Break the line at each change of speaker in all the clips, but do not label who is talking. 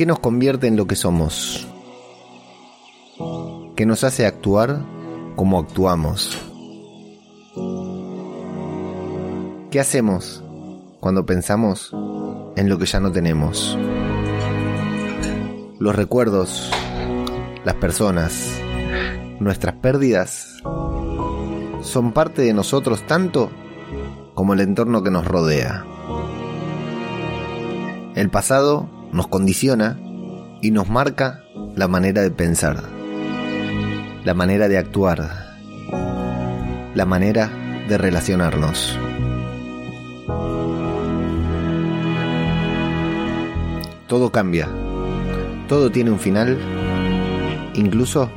¿Qué nos convierte en lo que somos? ¿Qué nos hace actuar como actuamos? ¿Qué hacemos cuando pensamos en lo que ya no tenemos? Los recuerdos, las personas, nuestras pérdidas son parte de nosotros tanto como el entorno que nos rodea. El pasado nos condiciona y nos marca la manera de pensar, la manera de actuar, la manera de relacionarnos. Todo cambia, todo tiene un final, incluso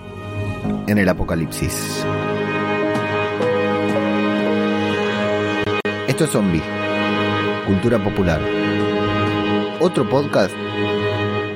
en el apocalipsis. Esto es Zombie, cultura popular. Otro podcast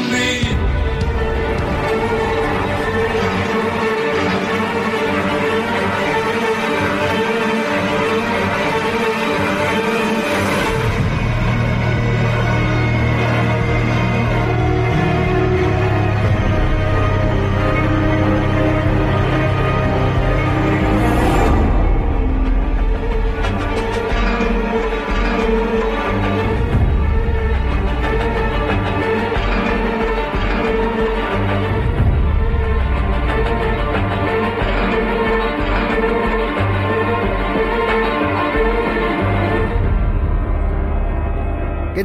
apocalipsis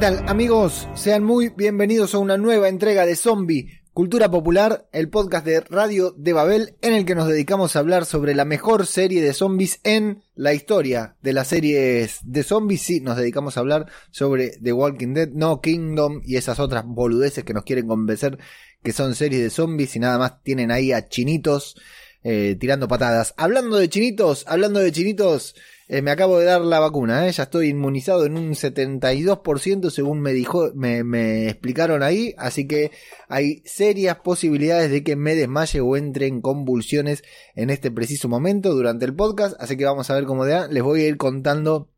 amigos? Sean muy bienvenidos a una nueva entrega de Zombie, Cultura Popular, el podcast de Radio de Babel en el que nos dedicamos a hablar sobre la mejor serie de zombies en la historia de las series de zombies. Sí, nos dedicamos a hablar sobre The Walking Dead, No Kingdom y esas otras boludeces que nos quieren convencer que son series de zombies y nada más tienen ahí a chinitos eh, tirando patadas. Hablando de chinitos, hablando de chinitos... Eh, me acabo de dar la vacuna, ¿eh? ya estoy inmunizado en un 72% según me dijo, me, me explicaron ahí, así que hay serias posibilidades de que me desmaye o entre en convulsiones en este preciso momento durante el podcast, así que vamos a ver cómo da, les voy a ir contando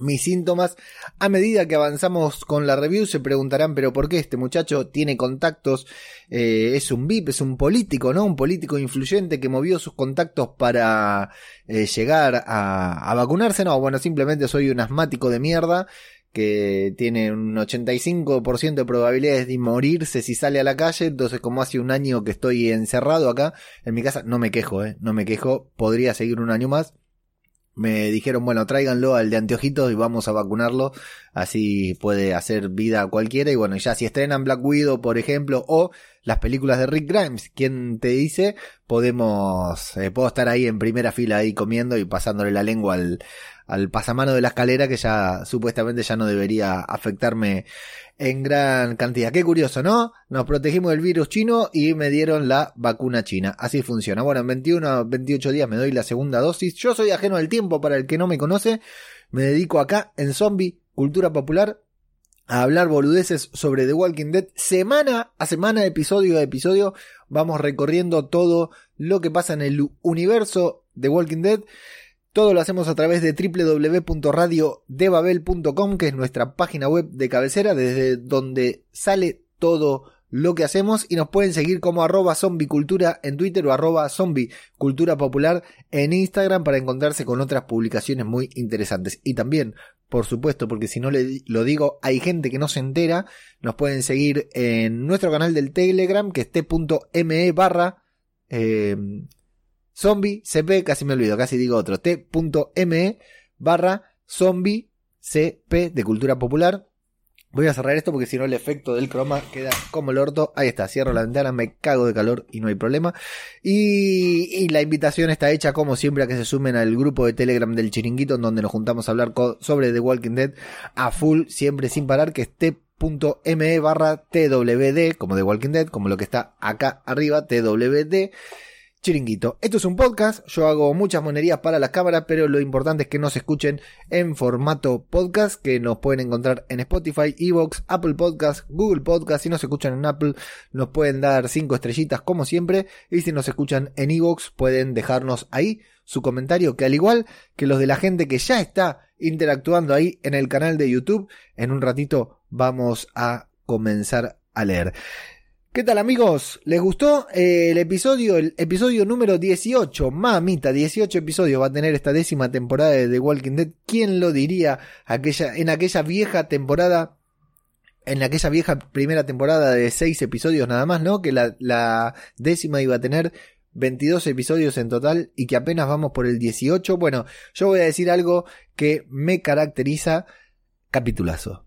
mis síntomas. A medida que avanzamos con la review se preguntarán, pero ¿por qué este muchacho tiene contactos? Eh, es un VIP, es un político, ¿no? Un político influyente que movió sus contactos para eh, llegar a, a vacunarse. No, bueno, simplemente soy un asmático de mierda que tiene un 85% de probabilidades de morirse si sale a la calle, entonces como hace un año que estoy encerrado acá en mi casa, no me quejo, eh, no me quejo, podría seguir un año más, me dijeron, bueno, tráiganlo al de anteojitos y vamos a vacunarlo, así puede hacer vida a cualquiera. Y bueno, ya si estrenan Black Widow, por ejemplo, o las películas de Rick Grimes, quien te dice, podemos, eh, puedo estar ahí en primera fila ahí comiendo y pasándole la lengua al, al pasamano de la escalera que ya supuestamente ya no debería afectarme en gran cantidad. Qué curioso, ¿no? Nos protegimos del virus chino y me dieron la vacuna china. Así funciona. Bueno, en 21 28 días me doy la segunda dosis. Yo soy ajeno al tiempo para el que no me conoce. Me dedico acá en Zombie, Cultura Popular, a hablar boludeces sobre The Walking Dead. Semana a semana, episodio a episodio, vamos recorriendo todo lo que pasa en el universo de Walking Dead. Todo lo hacemos a través de www.radiodebabel.com, que es nuestra página web de cabecera, desde donde sale todo lo que hacemos y nos pueden seguir como arroba zombicultura en Twitter o arroba zombicultura popular en Instagram para encontrarse con otras publicaciones muy interesantes. Y también, por supuesto, porque si no lo digo, hay gente que no se entera, nos pueden seguir en nuestro canal del Telegram que es t.me barra eh, zombie cp, casi me olvido, casi digo otro, t.me barra zombie cp de cultura popular Voy a cerrar esto porque si no el efecto del croma queda como el orto. Ahí está, cierro la ventana, me cago de calor y no hay problema. Y, la invitación está hecha como siempre a que se sumen al grupo de Telegram del Chiringuito donde nos juntamos a hablar sobre The Walking Dead a full, siempre sin parar, que es t.me barra twd, como The Walking Dead, como lo que está acá arriba, twd. Chiringuito. Esto es un podcast, yo hago muchas monerías para las cámaras, pero lo importante es que nos escuchen en formato podcast, que nos pueden encontrar en Spotify, Evox, Apple Podcast, Google Podcast. Si nos escuchan en Apple, nos pueden dar cinco estrellitas como siempre. Y si nos escuchan en Evox, pueden dejarnos ahí su comentario, que al igual que los de la gente que ya está interactuando ahí en el canal de YouTube, en un ratito vamos a comenzar a leer. ¿Qué tal amigos? ¿Les gustó eh, el episodio? El episodio número 18. Mamita, 18 episodios va a tener esta décima temporada de The Walking Dead. ¿Quién lo diría en aquella vieja temporada? En aquella vieja primera temporada de 6 episodios nada más, ¿no? Que la, la décima iba a tener 22 episodios en total y que apenas vamos por el 18. Bueno, yo voy a decir algo que me caracteriza capitulazo.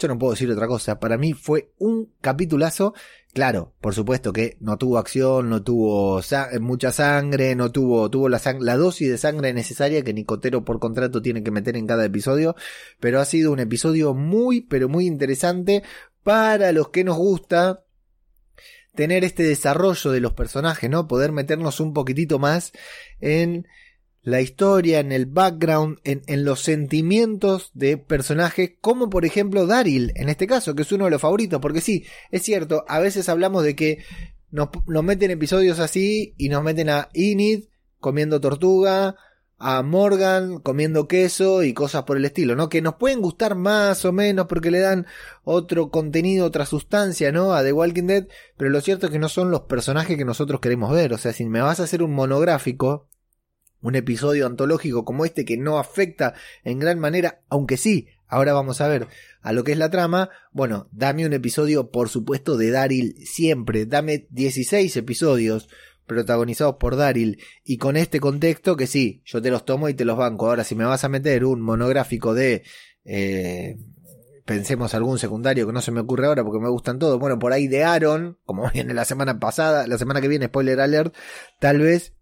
Yo no puedo decir otra cosa. Para mí fue un capitulazo. Claro, por supuesto que no tuvo acción, no tuvo mucha sangre, no tuvo, tuvo la, la dosis de sangre necesaria que Nicotero por contrato tiene que meter en cada episodio. Pero ha sido un episodio muy, pero muy interesante para los que nos gusta tener este desarrollo de los personajes, ¿no? Poder meternos un poquitito más en la historia, en el background, en, los sentimientos de personajes, como por ejemplo Daryl, en este caso, que es uno de los favoritos, porque sí, es cierto, a veces hablamos de que nos, nos meten episodios así y nos meten a Enid comiendo tortuga, a Morgan comiendo queso y cosas por el estilo, ¿no? Que nos pueden gustar más o menos porque le dan otro contenido, otra sustancia, ¿no? A The Walking Dead, pero lo cierto es que no son los personajes que nosotros queremos ver, o sea, si me vas a hacer un monográfico, un episodio antológico como este que no afecta en gran manera, aunque sí, ahora vamos a ver a lo que es la trama, bueno, dame un episodio por supuesto de Daryl siempre, dame 16 episodios protagonizados por Daryl y con este contexto que sí, yo te los tomo y te los banco. Ahora si me vas a meter un monográfico de... Eh, pensemos algún secundario que no se me ocurre ahora porque me gustan todos. Bueno, por ahí de Aaron, como viene la semana pasada, la semana que viene, spoiler alert, tal vez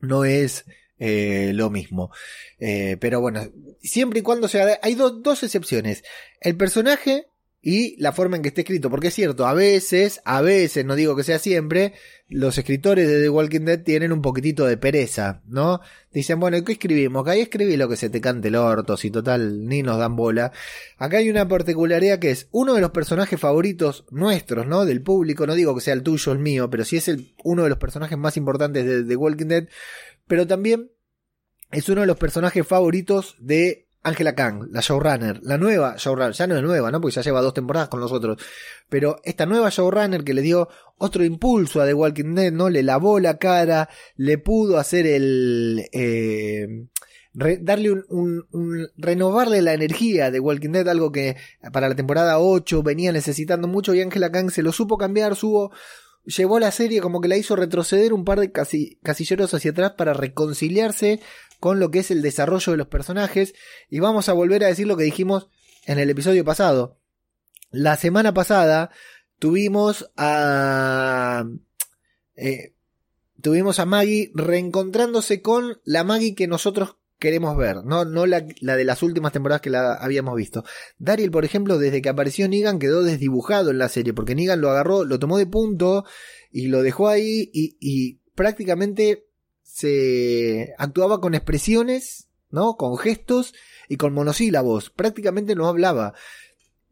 no es eh, lo mismo. Eh, pero bueno, siempre y cuando sea... Hay dos excepciones. El personaje y la forma en que esté escrito. Porque es cierto, a veces, a veces, no digo que sea siempre, los escritores de The Walking Dead tienen un poquitito de pereza, ¿no? Dicen, bueno, ¿qué escribimos? Acá ahí escribí lo que se te cante el orto, si total ni nos dan bola. Acá hay una particularidad que es uno de los personajes favoritos nuestros, ¿no? Del público, no digo que sea el tuyo, el mío, pero sí es el, uno de los personajes más importantes de The Walking Dead pero también es uno de los personajes favoritos de Angela Kang, la showrunner, la nueva showrunner, ya no es nueva, ¿no? Porque ya lleva dos temporadas con nosotros, pero esta nueva showrunner que le dio otro impulso a The Walking Dead, ¿no? Le lavó la cara, le pudo hacer el... Eh, darle un, renovarle la energía de Walking Dead, algo que para la temporada 8 venía necesitando mucho y Angela Kang se lo supo cambiar, subo, llevó la serie como que la hizo retroceder un par de casilleros hacia atrás para reconciliarse con lo que es el desarrollo de los personajes. Y vamos a volver a decir lo que dijimos en el episodio pasado. La semana pasada tuvimos a... Eh, tuvimos a Maggie reencontrándose con la Maggie que nosotros queremos ver, no, no la, de las últimas temporadas que la habíamos visto. Daryl, por ejemplo, desde que apareció Negan quedó desdibujado en la serie, porque Negan lo agarró, lo tomó de punto y lo dejó ahí y prácticamente se actuaba con expresiones, ¿no? Con gestos y con monosílabos, prácticamente no hablaba.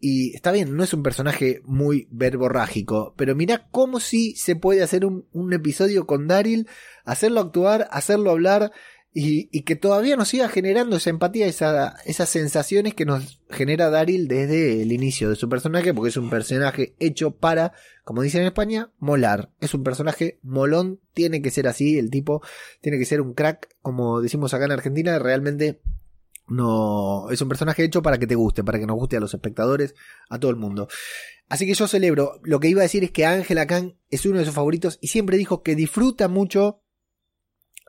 Y está bien, no es un personaje muy verborrágico, pero mira cómo si se puede hacer un, un episodio con Daryl, hacerlo actuar, hacerlo hablar, y, que todavía nos siga generando esa empatía, esa, esas sensaciones que nos genera Daryl desde el inicio de su personaje, porque es un personaje hecho para, como dicen en España, molar. Es un personaje molón, tiene que ser así, el tipo tiene que ser un crack, como decimos acá en Argentina, realmente no es un personaje hecho para que te guste, para que nos guste a los espectadores, a todo el mundo. Así que yo celebro. Lo que iba a decir es que Ángela Khan es uno de sus favoritos y siempre dijo que disfruta mucho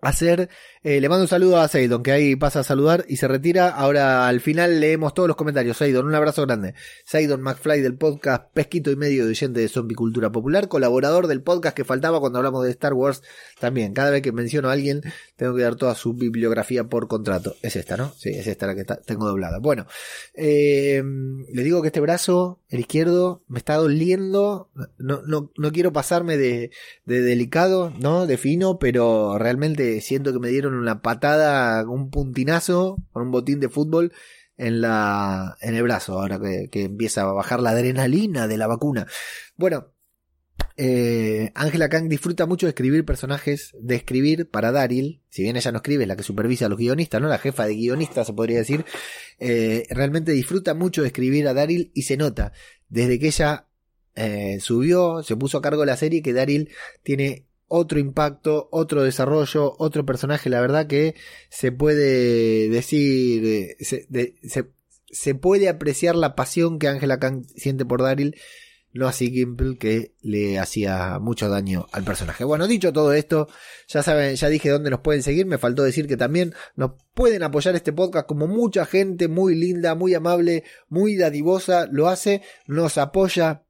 hacer. Eh, le mando un saludo a Seidon, que ahí pasa a saludar y se retira. Ahora al final leemos todos los comentarios. Seidon, un abrazo grande. Seidon McFly del podcast Pesquito y Medio de oyente de Zombie Cultura Popular, colaborador del podcast que faltaba cuando hablamos de Star Wars. También, cada vez que menciono a alguien, tengo que dar toda su bibliografía por contrato. Es esta, ¿no? Sí, es esta la que tengo doblada. Bueno, eh, le digo que este brazo, el izquierdo, me está doliendo. No, no, no quiero pasarme de, de delicado, ¿no? De fino, pero realmente siento que me dieron una patada, un puntinazo con un botín de fútbol en la en el brazo ahora que, empieza a bajar la adrenalina de la vacuna. Bueno, eh, Angela Kang disfruta mucho de escribir personajes, de escribir para Daryl, si bien ella no escribe, es la que supervisa a los guionistas, ¿no? La jefa de guionistas se podría decir, eh, realmente disfruta mucho de escribir a Daryl y se nota desde que ella eh, subió, se puso a cargo de la serie que Daryl tiene otro impacto, otro desarrollo, otro personaje, la verdad que se puede decir, eh, se, se, puede apreciar la pasión que Angela Kang siente por Daryl, no así Gimple que le hacía mucho daño al personaje. Bueno, dicho todo esto, ya saben, ya dije dónde nos pueden seguir, me faltó decir que también nos pueden apoyar este podcast como mucha gente muy linda, muy amable, muy dadivosa lo hace, nos apoya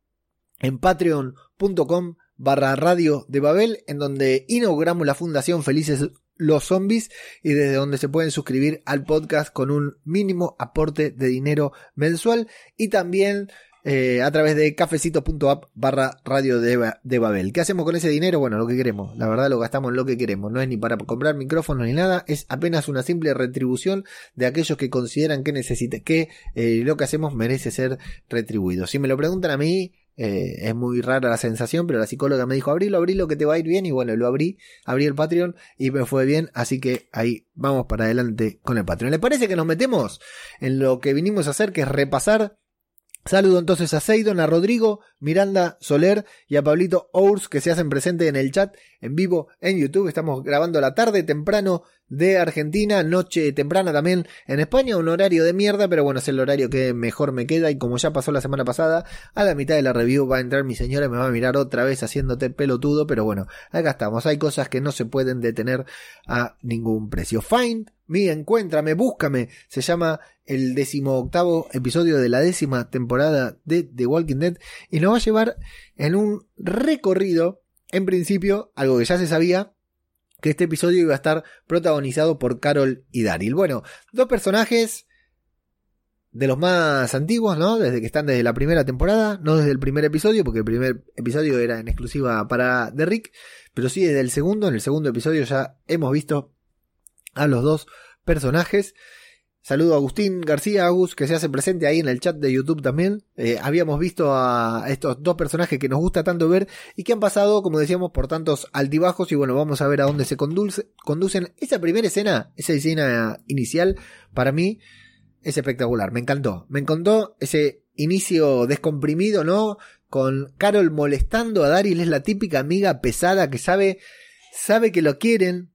en patreon.com barra radio de Babel, en donde inauguramos la fundación Felices los Zombies y desde donde se pueden suscribir al podcast con un mínimo aporte de dinero mensual y también eh, a través de cafecito.app barra radio de, de, Babel. ¿Qué hacemos con ese dinero? Bueno, lo que queremos. La verdad lo gastamos lo que queremos. No es ni para comprar micrófonos ni nada. Es apenas una simple retribución de aquellos que consideran que necesite, que eh, lo que hacemos merece ser retribuido. Si me lo preguntan a mí, eh, es muy rara la sensación, pero la psicóloga me dijo, abrilo, abrilo, que te va a ir bien. Y bueno, lo abrí, abrí el Patreon y me fue bien. Así que ahí vamos para adelante con el Patreon. ¿Le parece que nos metemos en lo que vinimos a hacer, que es repasar Saludo entonces a Seidon, a Rodrigo, Miranda Soler y a Pablito Ours que se hacen presentes en el chat en vivo en YouTube. Estamos grabando la tarde temprano de Argentina, noche temprana también en España, un horario de mierda, pero bueno, es el horario que mejor me queda y como ya pasó la semana pasada, a la mitad de la review va a entrar mi señora y me va a mirar otra vez haciéndote pelotudo, pero bueno, acá estamos, hay cosas que no se pueden detener a ningún precio. Find me, encuéntrame, búscame, se llama el decimoctavo episodio de la décima temporada de The Walking Dead y nos va a llevar en un recorrido, en principio, algo que ya se sabía, que este episodio iba a estar protagonizado por Carol y Daryl. Bueno, dos personajes de los más antiguos, ¿no? Desde que están desde la primera temporada, no desde el primer episodio, porque el primer episodio era en exclusiva para The Rick, pero sí desde el segundo. En el segundo episodio ya hemos visto a los dos personajes. Saludo a Agustín García Agus, que se hace presente ahí en el chat de YouTube también. Eh, habíamos visto a estos dos personajes que nos gusta tanto ver y que han pasado, como decíamos, por tantos altibajos. Y bueno, vamos a ver a dónde se conducen. Esa primera escena, esa escena inicial, para mí es espectacular. Me encantó. Me encantó ese inicio descomprimido, ¿no? Con Carol molestando a Daryl, es la típica amiga pesada que sabe, sabe que lo quieren,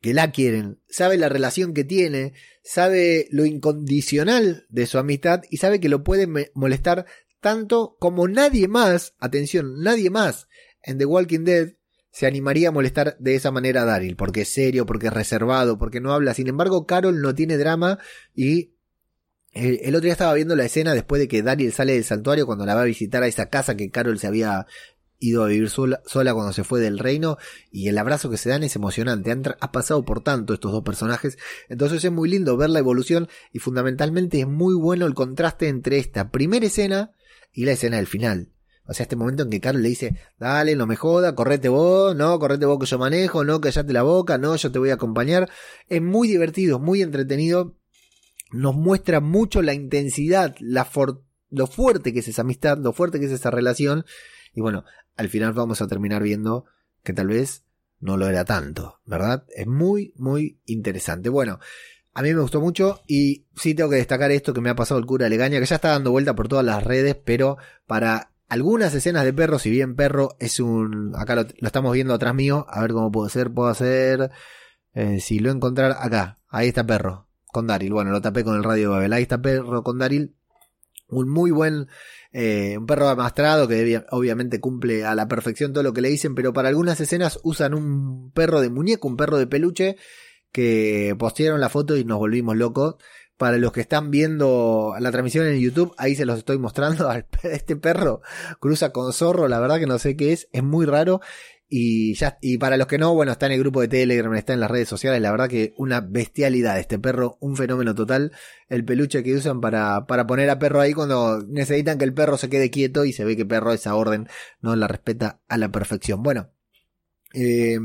que la quieren, sabe la relación que tiene, sabe lo incondicional de su amistad y sabe que lo puede molestar tanto como nadie más, atención, nadie más en The Walking Dead se animaría a molestar de esa manera a Daryl, porque es serio, porque es reservado, porque no habla. Sin embargo, Carol no tiene drama y el, otro día estaba viendo la escena después de que Daryl sale del santuario cuando la va a visitar a esa casa que Carol se había ido a vivir sola, sola, cuando se fue del reino y el abrazo que se dan es emocionante. Han, ha pasado por tanto estos dos personajes, entonces es muy lindo ver la evolución y fundamentalmente es muy bueno el contraste entre esta primera escena y la escena del final. O sea, este momento en que Carlos le dice, dale, no me joda, correte vos, no, correte vos que yo manejo, no, callate la boca, no, yo te voy a acompañar. Es muy divertido, muy entretenido. Nos muestra mucho la intensidad, la lo fuerte que es esa amistad, lo fuerte que es esa relación. Y bueno, al final vamos a terminar viendo que tal vez no lo era tanto, ¿verdad? Es muy, muy interesante. Bueno, a mí me gustó mucho y sí tengo que destacar esto que me ha pasado el cura Legaña, que ya está dando vuelta por todas las redes, pero para algunas escenas de perro, si bien perro es un... Acá lo, estamos viendo atrás mío, a ver cómo puedo hacer, puedo hacer... Eh, si lo encontrar acá, ahí está perro, con Daryl. Bueno, lo tapé con el radio de Babel, ahí está perro con Daryl. Un muy buen eh, un perro amastrado que obviamente cumple a la perfección todo lo que le dicen, pero para algunas escenas usan un perro de muñeco, un perro de peluche, que postearon la foto y nos volvimos locos. Para los que están viendo la transmisión en YouTube, ahí se los estoy mostrando. Este perro cruza con zorro, la verdad que no sé qué es, es muy raro. Y ya, y para los que no, bueno, está en el grupo de Telegram, está en las redes sociales, la verdad que una bestialidad este perro, un fenómeno total, el peluche que usan para, para poner a perro ahí cuando necesitan que el perro se quede quieto y se ve que perro esa orden no la respeta a la perfección. Bueno, eh,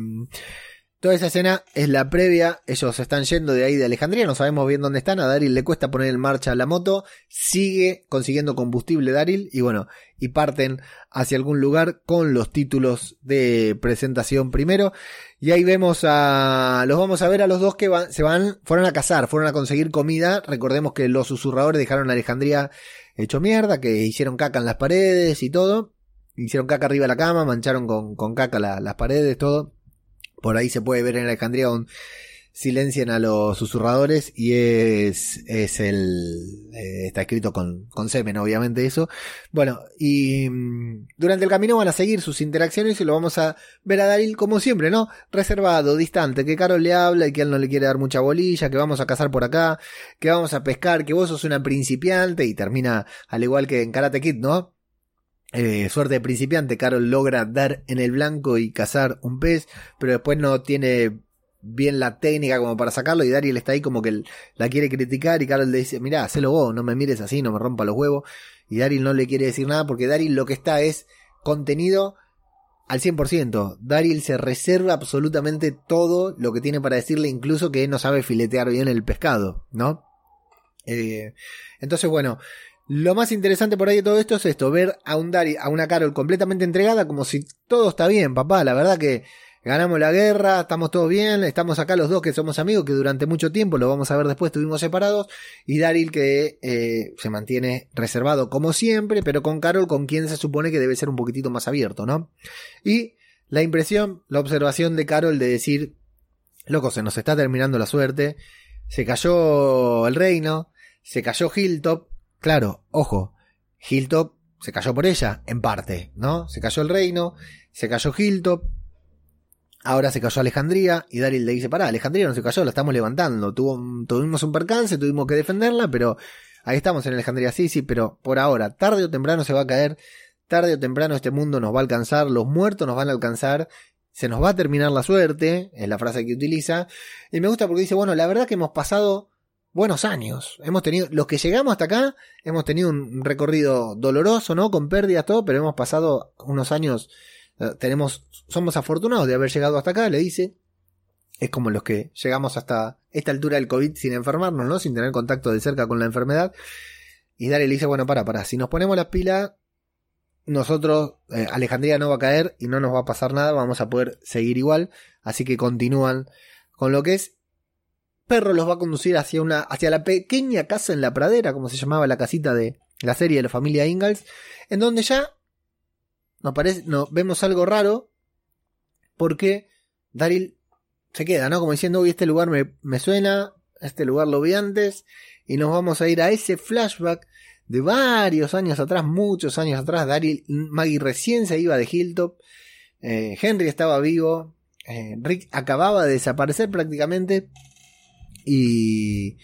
Toda esa escena es la previa, ellos están yendo de ahí de Alejandría, no sabemos bien dónde están, a Daryl le cuesta poner en marcha la moto, sigue consiguiendo combustible Daryl. Y bueno, y parten hacia algún lugar con los títulos de presentación primero. Y ahí vemos a, los vamos a ver a los dos que van, se van, fueron a cazar, fueron a conseguir comida, recordemos que los susurradores dejaron a Alejandría hecho mierda, que hicieron caca en las paredes y todo, hicieron caca arriba de la cama, mancharon con, con caca las paredes, todo por ahí se puede ver en Alejandría un silencian a los susurradores y es, es el, eh, está escrito con, con semen, obviamente eso. Bueno, y mm, durante el camino van a seguir sus interacciones y lo vamos a ver a Daryl como siempre, ¿no? Reservado, distante, que Carol le habla y que él no le quiere dar mucha bolilla, que vamos a cazar por acá, que vamos a pescar, que vos sos una principiante y termina al igual que en Karate Kid, ¿no? Eh, suerte de principiante, Carol logra dar en el blanco y cazar un pez, pero después no tiene bien la técnica como para sacarlo y Daryl está ahí como que la quiere criticar y Carol le dice, mira, hacelo vos, no me mires así, no me rompa los huevos y Daryl no le quiere decir nada porque Daryl lo que está es contenido al 100%. Daryl se reserva absolutamente todo lo que tiene para decirle, incluso que no sabe filetear bien el pescado, ¿no? Eh, entonces, bueno, lo más interesante por ahí de todo esto es esto, ver a un Dari, a una Carol completamente entregada como si todo está bien, papá, la verdad que ganamos la guerra, estamos todos bien, estamos acá los dos que somos amigos, que durante mucho tiempo, lo vamos a ver después, estuvimos separados, y Daryl que eh, se mantiene reservado como siempre, pero con Carol con quien se supone que debe ser un poquitito más abierto, ¿no? Y la impresión, la observación de Carol de decir, loco, se nos está terminando la suerte, se cayó el reino, se cayó Hilltop, Claro, ojo, Hilltop se cayó por ella, en parte, ¿no? Se cayó el reino, se cayó Hilltop, ahora se cayó Alejandría, y Daryl le dice, pará, Alejandría no se cayó, la estamos levantando, Tuvo, tuvimos un percance, tuvimos que defenderla, pero ahí estamos en Alejandría, sí, sí, pero por ahora, tarde o temprano se va a caer, tarde o temprano este mundo nos va a alcanzar, los muertos nos van a alcanzar, se nos va a terminar la suerte, es la frase que utiliza, y me gusta porque dice, bueno, la verdad que hemos pasado buenos años. Hemos tenido, los que llegamos hasta acá, hemos tenido un recorrido doloroso, ¿no? Con pérdidas, todo, pero hemos pasado unos años, eh, tenemos, somos afortunados de haber llegado hasta acá, le dice. Es como los que llegamos hasta esta altura del COVID sin enfermarnos, ¿no? Sin tener contacto de cerca con la enfermedad. Y Dale le dice, bueno, para, para, si nos ponemos las pilas, nosotros, eh, Alejandría no va a caer y no nos va a pasar nada, vamos a poder seguir igual. Así que continúan con lo que es perro los va a conducir hacia una, hacia la pequeña casa en la pradera, como se llamaba la casita de la serie de la familia Ingalls, en donde ya nos parece, no, vemos algo raro, porque Daryl se queda, ¿no? Como diciendo, uy, este lugar me, me suena, este lugar lo vi antes, y nos vamos a ir a ese flashback de varios años atrás, muchos años atrás, Daryl, Maggie recién se iba de Hilltop, eh, Henry estaba vivo, eh, Rick acababa de desaparecer prácticamente, y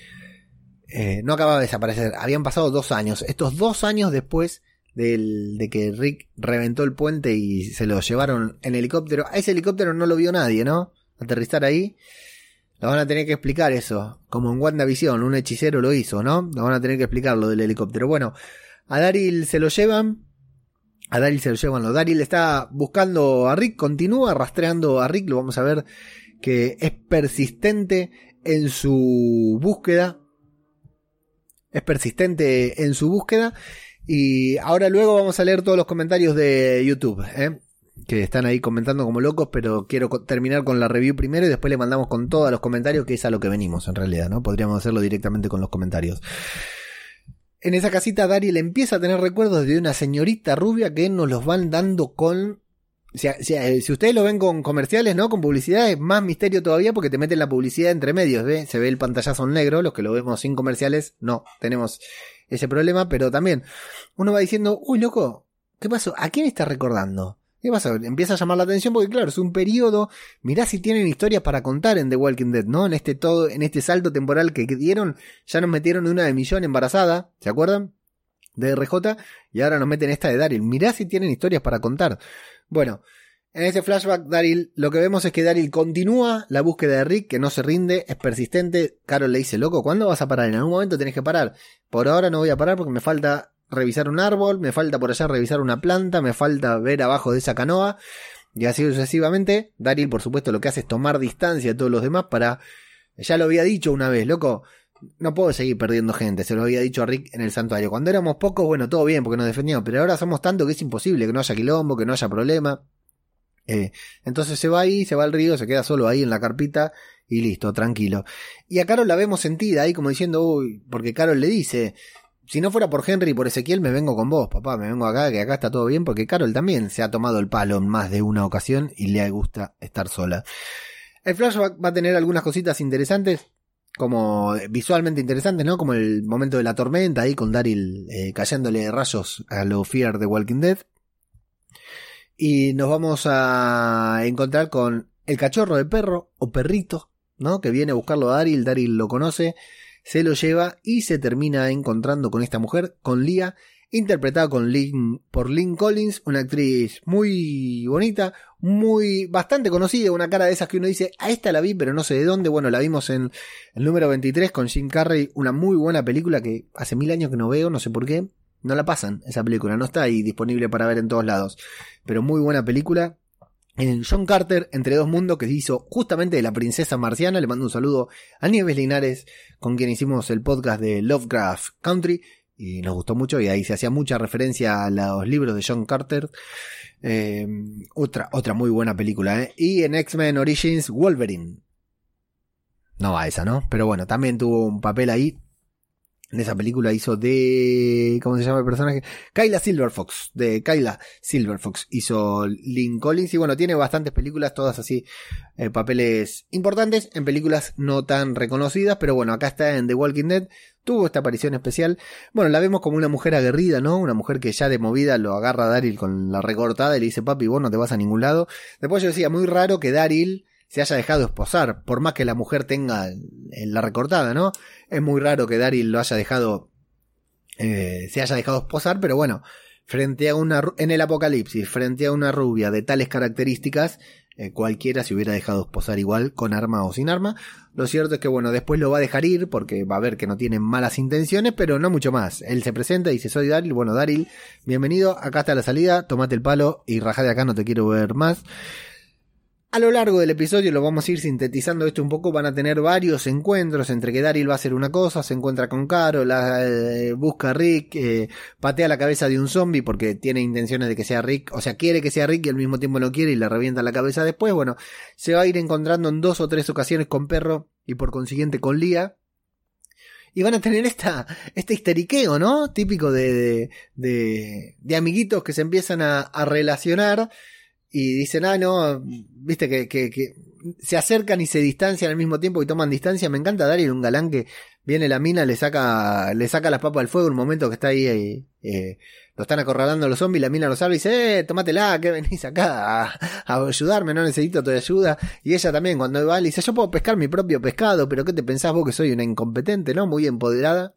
eh, no acababa de desaparecer. Habían pasado dos años. Estos dos años después del, de que Rick reventó el puente y se lo llevaron en helicóptero. A ese helicóptero no lo vio nadie, ¿no? Aterrizar ahí. Lo van a tener que explicar eso. Como en WandaVision, un hechicero lo hizo, ¿no? Lo van a tener que explicar lo del helicóptero. Bueno, a Daryl se lo llevan. A Daryl se lo llevan. Lo Daryl está buscando a Rick, continúa rastreando a Rick. Lo vamos a ver que es persistente en su búsqueda. Es persistente en su búsqueda. Y ahora luego vamos a leer todos los comentarios de YouTube. ¿eh? que están ahí comentando como locos, pero quiero terminar con la review primero y después le mandamos con todos los comentarios, que es a lo que venimos en realidad, ¿no? Podríamos hacerlo directamente con los comentarios. En esa casita Daryl empieza a tener recuerdos de una señorita rubia que nos los van dando con... si, si ustedes lo ven con comerciales, ¿no? Con publicidad es más misterio todavía porque te meten la publicidad entre medios, ¿ve? Se ve el pantallazo en negro, los que lo vemos sin comerciales, no, tenemos ese problema, pero también uno va diciendo, uy, loco, ¿qué pasó? ¿A quién está recordando? ¿Qué pasa? Empieza a llamar la atención porque claro, es un periodo, mirá si tienen historias para contar en The Walking Dead, ¿no? En este todo, en este salto temporal que dieron, ya nos metieron una de Millón embarazada, ¿se acuerdan? De RJ, y ahora nos meten esta de Daryl. Mirá si tienen historias para contar. Bueno, en este flashback, Daryl, lo que vemos es que Daryl continúa la búsqueda de Rick, que no se rinde, es persistente. Carol le dice, loco, ¿cuándo vas a parar? En algún momento tenés que parar. Por ahora no voy a parar porque me falta revisar un árbol, me falta por allá revisar una planta, me falta ver abajo de esa canoa. Y así sucesivamente. Daryl, por supuesto, lo que hace es tomar distancia de todos los demás para. Ya lo había dicho una vez, loco. No puedo seguir perdiendo gente, se lo había dicho a Rick en el santuario. Cuando éramos pocos, bueno, todo bien porque nos defendíamos, pero ahora somos tanto que es imposible que no haya quilombo, que no haya problema. Eh, entonces se va ahí, se va al río, se queda solo ahí en la carpita y listo, tranquilo. Y a Carol la vemos sentida ahí como diciendo, uy, porque Carol le dice, si no fuera por Henry y por Ezequiel, me vengo con vos, papá, me vengo acá, que acá está todo bien, porque Carol también se ha tomado el palo en más de una ocasión y le gusta estar sola. El flashback va a tener algunas cositas interesantes, como visualmente interesantes, ¿no? Como el momento de la tormenta ahí con Daryl eh, cayéndole rayos a lo Fear de Walking Dead. Y nos vamos a encontrar con el cachorro de perro o perrito, ¿no? Que viene a buscarlo a Daryl, Daryl lo conoce se lo lleva y se termina encontrando con esta mujer, con Lia, interpretada con Lynn, por Lynn Collins, una actriz muy bonita, muy bastante conocida, una cara de esas que uno dice, a esta la vi, pero no sé de dónde. Bueno, la vimos en el número 23 con Jim Carrey, una muy buena película que hace mil años que no veo, no sé por qué. No la pasan esa película, no está ahí disponible para ver en todos lados. Pero muy buena película en John Carter, Entre Dos Mundos, que hizo justamente de la princesa marciana. Le mando un saludo a Nieves Linares, con quien hicimos el podcast de Lovecraft Country. Y nos gustó mucho, y ahí se hacía mucha referencia a los libros de John Carter. Eh, otra, otra muy buena película, ¿eh? Y en X-Men Origins, Wolverine. No va esa, ¿no? Pero bueno, también tuvo un papel ahí en esa película hizo de. ¿Cómo se llama el personaje? Kyla Silverfox. De Kyla Silverfox hizo Lynn Collins. Y bueno, tiene bastantes películas, todas así, eh, papeles importantes, en películas no tan reconocidas. Pero bueno, acá está en The Walking Dead. Tuvo esta aparición especial. Bueno, la vemos como una mujer aguerrida, ¿no? Una mujer que ya de movida lo agarra a Daryl con la recortada y le dice, papi, vos no te vas a ningún lado. Después yo decía, muy raro que Daryl se haya dejado esposar, por más que la mujer tenga la recortada, ¿no? Es muy raro que Daryl lo haya dejado, eh, se haya dejado esposar, pero bueno, frente a una, en el apocalipsis, frente a una rubia de tales características, eh, cualquiera se hubiera dejado esposar igual, con arma o sin arma. Lo cierto es que bueno, después lo va a dejar ir porque va a ver que no tiene malas intenciones, pero no mucho más. Él se presenta y dice, soy Daryl, bueno, Daryl, bienvenido, acá está la salida, tomate el palo y rajá de acá, no te quiero ver más. A lo largo del episodio lo vamos a ir sintetizando esto un poco, van a tener varios encuentros entre que Daryl va a hacer una cosa, se encuentra con Carol, eh, busca a Rick, eh, patea la cabeza de un zombie porque tiene intenciones de que sea Rick, o sea, quiere que sea Rick y al mismo tiempo no quiere y le revienta la cabeza después, bueno, se va a ir encontrando en dos o tres ocasiones con Perro y por consiguiente con Lía. Y van a tener esta, este histeriqueo, ¿no? Típico de, de, de, amiguitos que se empiezan a relacionar y dicen, ah, no, viste que, que, que, se acercan y se distancian al mismo tiempo y toman distancia. Me encanta Daryl, un galán que viene la mina, le saca, le saca las papas al fuego un momento que está ahí, eh, eh, lo están acorralando los zombies, la mina lo salva y dice, eh, tómatela, que venís acá a, a, ayudarme, no necesito tu ayuda. Y ella también, cuando va, le dice, yo puedo pescar mi propio pescado, pero ¿qué te pensás vos que soy una incompetente, no? Muy empoderada.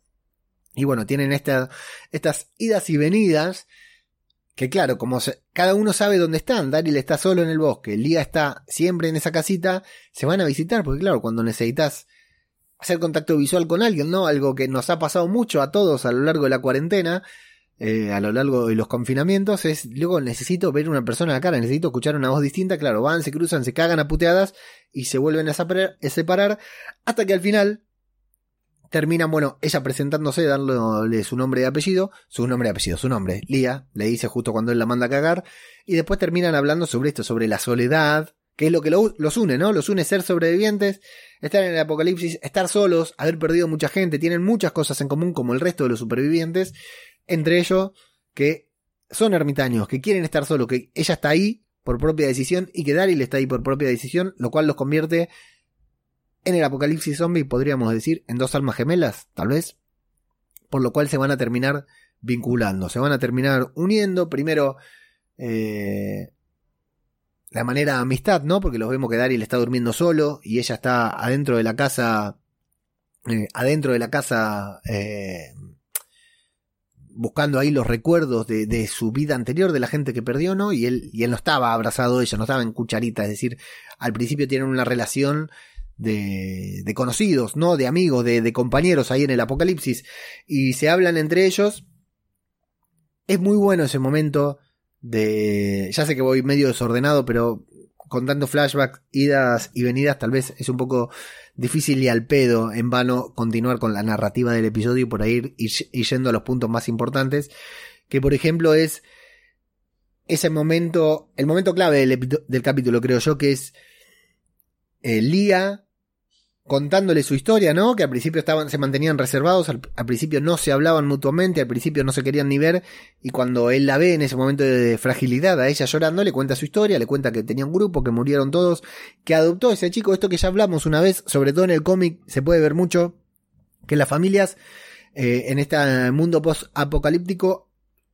Y bueno, tienen esta, estas idas y venidas que claro, como cada uno sabe dónde están, Daryl está solo en el bosque, Lía está siempre en esa casita, se van a visitar, porque claro, cuando necesitas hacer contacto visual con alguien, ¿no? Algo que nos ha pasado mucho a todos a lo largo de la cuarentena, eh, a lo largo de los confinamientos, es luego necesito ver una persona a la cara, necesito escuchar una voz distinta, claro, van, se cruzan, se cagan a puteadas y se vuelven a separar, hasta que al final terminan, bueno, ella presentándose, dándole su nombre y apellido, su nombre y apellido, su nombre, Lía, le dice justo cuando él la manda a cagar, y después terminan hablando sobre esto, sobre la soledad, que es lo que los une, ¿no? Los une ser sobrevivientes, estar en el apocalipsis, estar solos, haber perdido mucha gente, tienen muchas cosas en común como el resto de los supervivientes, entre ellos que son ermitaños, que quieren estar solos, que ella está ahí por propia decisión y que Daryl está ahí por propia decisión, lo cual los convierte en el apocalipsis zombie, podríamos decir, en dos almas gemelas, tal vez, por lo cual se van a terminar vinculando, se van a terminar uniendo, primero eh, la manera de amistad, ¿no? Porque los vemos que Daryl está durmiendo solo y ella está adentro de la casa, eh, adentro de la casa, eh, buscando ahí los recuerdos de, de, su vida anterior, de la gente que perdió, ¿no? Y él, y él no estaba abrazado de ella, no estaba en cucharita, es decir, al principio tienen una relación de, conocidos, ¿no? De amigos, de, compañeros ahí en el apocalipsis, y se hablan entre ellos. Es muy bueno ese momento de... Ya sé que voy medio desordenado, pero con tantos flashbacks, idas y venidas, tal vez es un poco difícil y al pedo, en vano, continuar con la narrativa del episodio y por ahí ir, yendo a los puntos más importantes, que por ejemplo es ese momento, el momento clave del, del capítulo, creo yo, que es eh, Lía contándole su historia, ¿no? Que al principio estaban, se mantenían reservados, al, principio no se hablaban mutuamente, al principio no se querían ni ver, y cuando él la ve en ese momento de fragilidad, a ella llorando, le cuenta su historia, le cuenta que tenía un grupo, que murieron todos, que adoptó ese chico, esto que ya hablamos una vez, sobre todo en el cómic se puede ver mucho, que las familias eh, en este mundo post-apocalíptico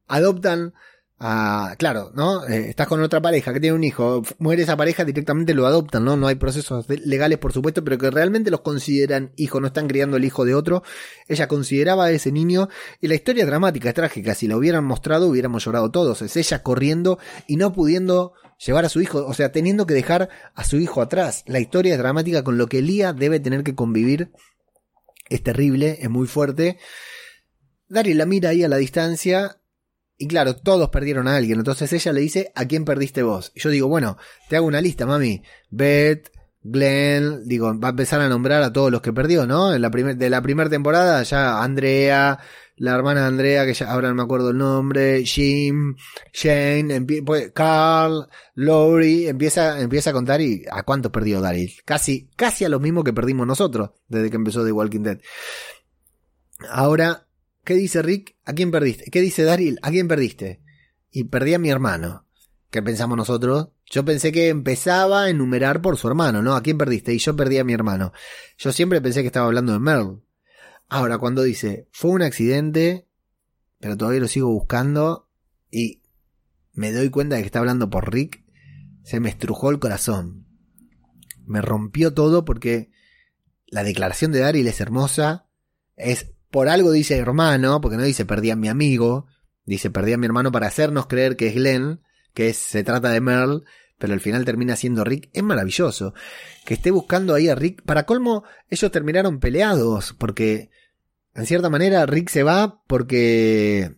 adoptan Ah, claro, ¿no? Eh, estás con otra pareja que tiene un hijo, muere esa pareja, directamente lo adoptan, ¿no? No hay procesos legales, por supuesto, pero que realmente los consideran hijo, no están criando el hijo de otro. Ella consideraba a ese niño y la historia dramática, es trágica. Si lo hubieran mostrado, hubiéramos llorado todos. Es ella corriendo y no pudiendo llevar a su hijo, o sea, teniendo que dejar a su hijo atrás. La historia es dramática con lo que Lía debe tener que convivir. Es terrible, es muy fuerte. Daryl la mira ahí a la distancia y claro, todos perdieron a alguien. Entonces ella le dice, ¿a quién perdiste vos? Y yo digo, bueno, te hago una lista, mami. Beth, Glenn, digo, va a empezar a nombrar a todos los que perdió, ¿no? En la primer, de la primera temporada ya Andrea, la hermana de Andrea, que ya ahora no me acuerdo el nombre, Jim, Shane, pues, Carl, Lori, empieza, empieza a contar y a cuántos perdió Daryl. Casi, casi a lo mismo que perdimos nosotros desde que empezó The Walking Dead. Ahora ¿Qué dice Rick? ¿A quién perdiste? ¿Qué dice Daryl? ¿A quién perdiste? Y perdí a mi hermano. ¿Qué pensamos nosotros? Yo pensé que empezaba a enumerar por su hermano, ¿no? ¿A quién perdiste? Y yo perdí a mi hermano. Yo siempre pensé que estaba hablando de Merle. Ahora, cuando dice, fue un accidente, pero todavía lo sigo buscando, y me doy cuenta de que está hablando por Rick, se me estrujó el corazón. Me rompió todo porque la declaración de Daryl es hermosa, es por algo dice hermano, porque no dice perdí a mi amigo, dice perdí a mi hermano para hacernos creer que es Glenn, que se trata de Merle, pero al final termina siendo Rick. Es maravilloso que esté buscando ahí a Rick. Para colmo, ellos terminaron peleados, porque en cierta manera Rick se va porque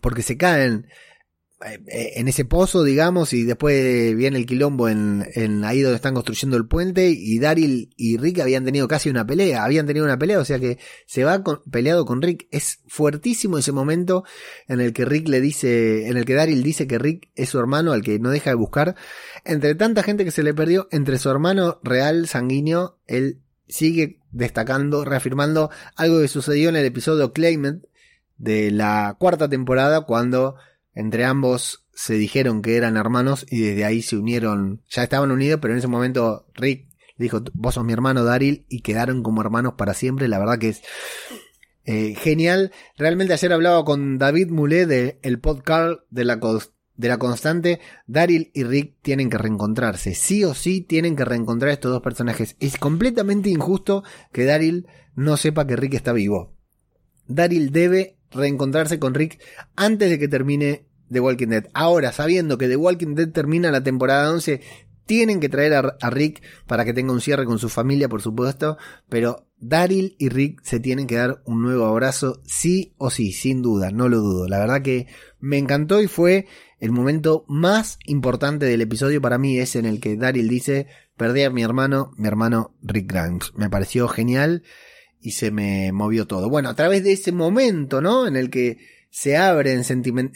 porque se caen en ese pozo, digamos, y después viene el quilombo en, en, ahí donde están construyendo el puente, y Daryl y Rick habían tenido casi una pelea, habían tenido una pelea, o sea que se va peleado con Rick. Es fuertísimo ese momento en el que Rick le dice, en el que Daryl dice que Rick es su hermano al que no deja de buscar. Entre tanta gente que se le perdió, entre su hermano real sanguíneo, él sigue destacando, reafirmando algo que sucedió en el episodio Claimant de la cuarta temporada cuando entre ambos se dijeron que eran hermanos y desde ahí se unieron, ya estaban unidos, pero en ese momento Rick dijo, vos sos mi hermano Daryl y quedaron como hermanos para siempre, la verdad que es eh, genial. Realmente ayer hablaba con David Moulet de el podcast de la, de la constante, Daryl y Rick tienen que reencontrarse, sí o sí tienen que reencontrar estos dos personajes. Es completamente injusto que Daryl no sepa que Rick está vivo. Daryl debe reencontrarse con Rick antes de que termine The Walking Dead. Ahora, sabiendo que The Walking Dead termina la temporada 11, tienen que traer a, Rick para que tenga un cierre con su familia, por supuesto, pero Daryl y Rick se tienen que dar un nuevo abrazo, sí o sí, sin duda, no lo dudo. La verdad que me encantó y fue el momento más importante del episodio para mí, es en el que Daryl dice, perdí a mi hermano, mi hermano Rick Grimes. Me pareció genial y se me movió todo. Bueno, a través de ese momento, ¿no? En el que se abren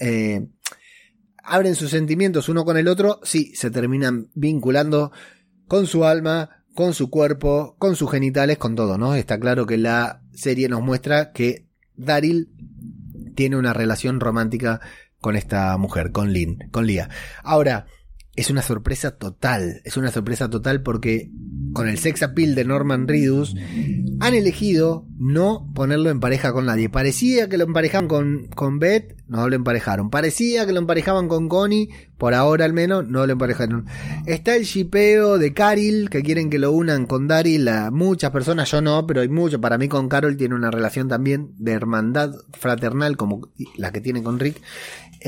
eh, abren sus sentimientos uno con el otro, sí, se terminan vinculando con su alma, con su cuerpo, con sus genitales, con todo, ¿no? Está claro que la serie nos muestra que Daryl tiene una relación romántica con esta mujer, con Lynn, con Lia. Ahora, es una sorpresa total, es una sorpresa total porque con el sex appeal de Norman Reedus, han elegido no ponerlo en pareja con nadie. Parecía que lo emparejaban con, con Beth, no lo emparejaron. Parecía que lo emparejaban con Connie, por ahora al menos, no lo emparejaron. Está el shipeo de Carol, que quieren que lo unan con Daryl. muchas personas, yo no, pero hay muchos. Para mí con Carol tiene una relación también de hermandad fraternal como la que tiene con Rick.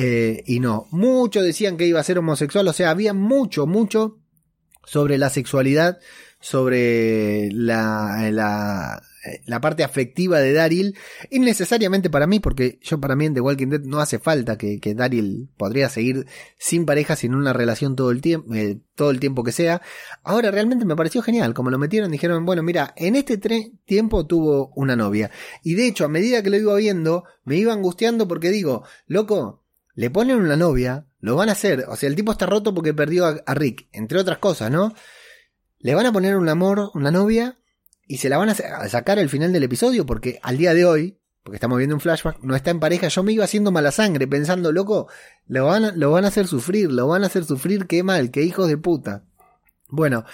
Eh, y no, muchos decían que iba a ser homosexual, o sea, había mucho, mucho sobre la sexualidad sobre la, la, la parte afectiva de Daryl, innecesariamente para mí, porque yo para mí en The Walking Dead no hace falta que, que Daryl podría seguir sin pareja, sin una relación todo el tiempo, eh, todo el tiempo que sea. Ahora realmente me pareció genial, como lo metieron, dijeron, bueno, mira, en este tiempo tuvo una novia. Y de hecho, a medida que lo iba viendo, me iba angustiando porque digo, loco, le ponen una novia, lo van a hacer, o sea, el tipo está roto porque perdió a Rick, entre otras cosas, ¿no? le van a poner un amor, una novia, y se la van a sacar al final del episodio, porque al día de hoy, porque estamos viendo un flashback, no está en pareja. Yo me iba haciendo mala sangre, pensando, loco, lo van a, lo van a hacer sufrir, lo van a hacer sufrir, qué mal, qué hijos de puta. Bueno,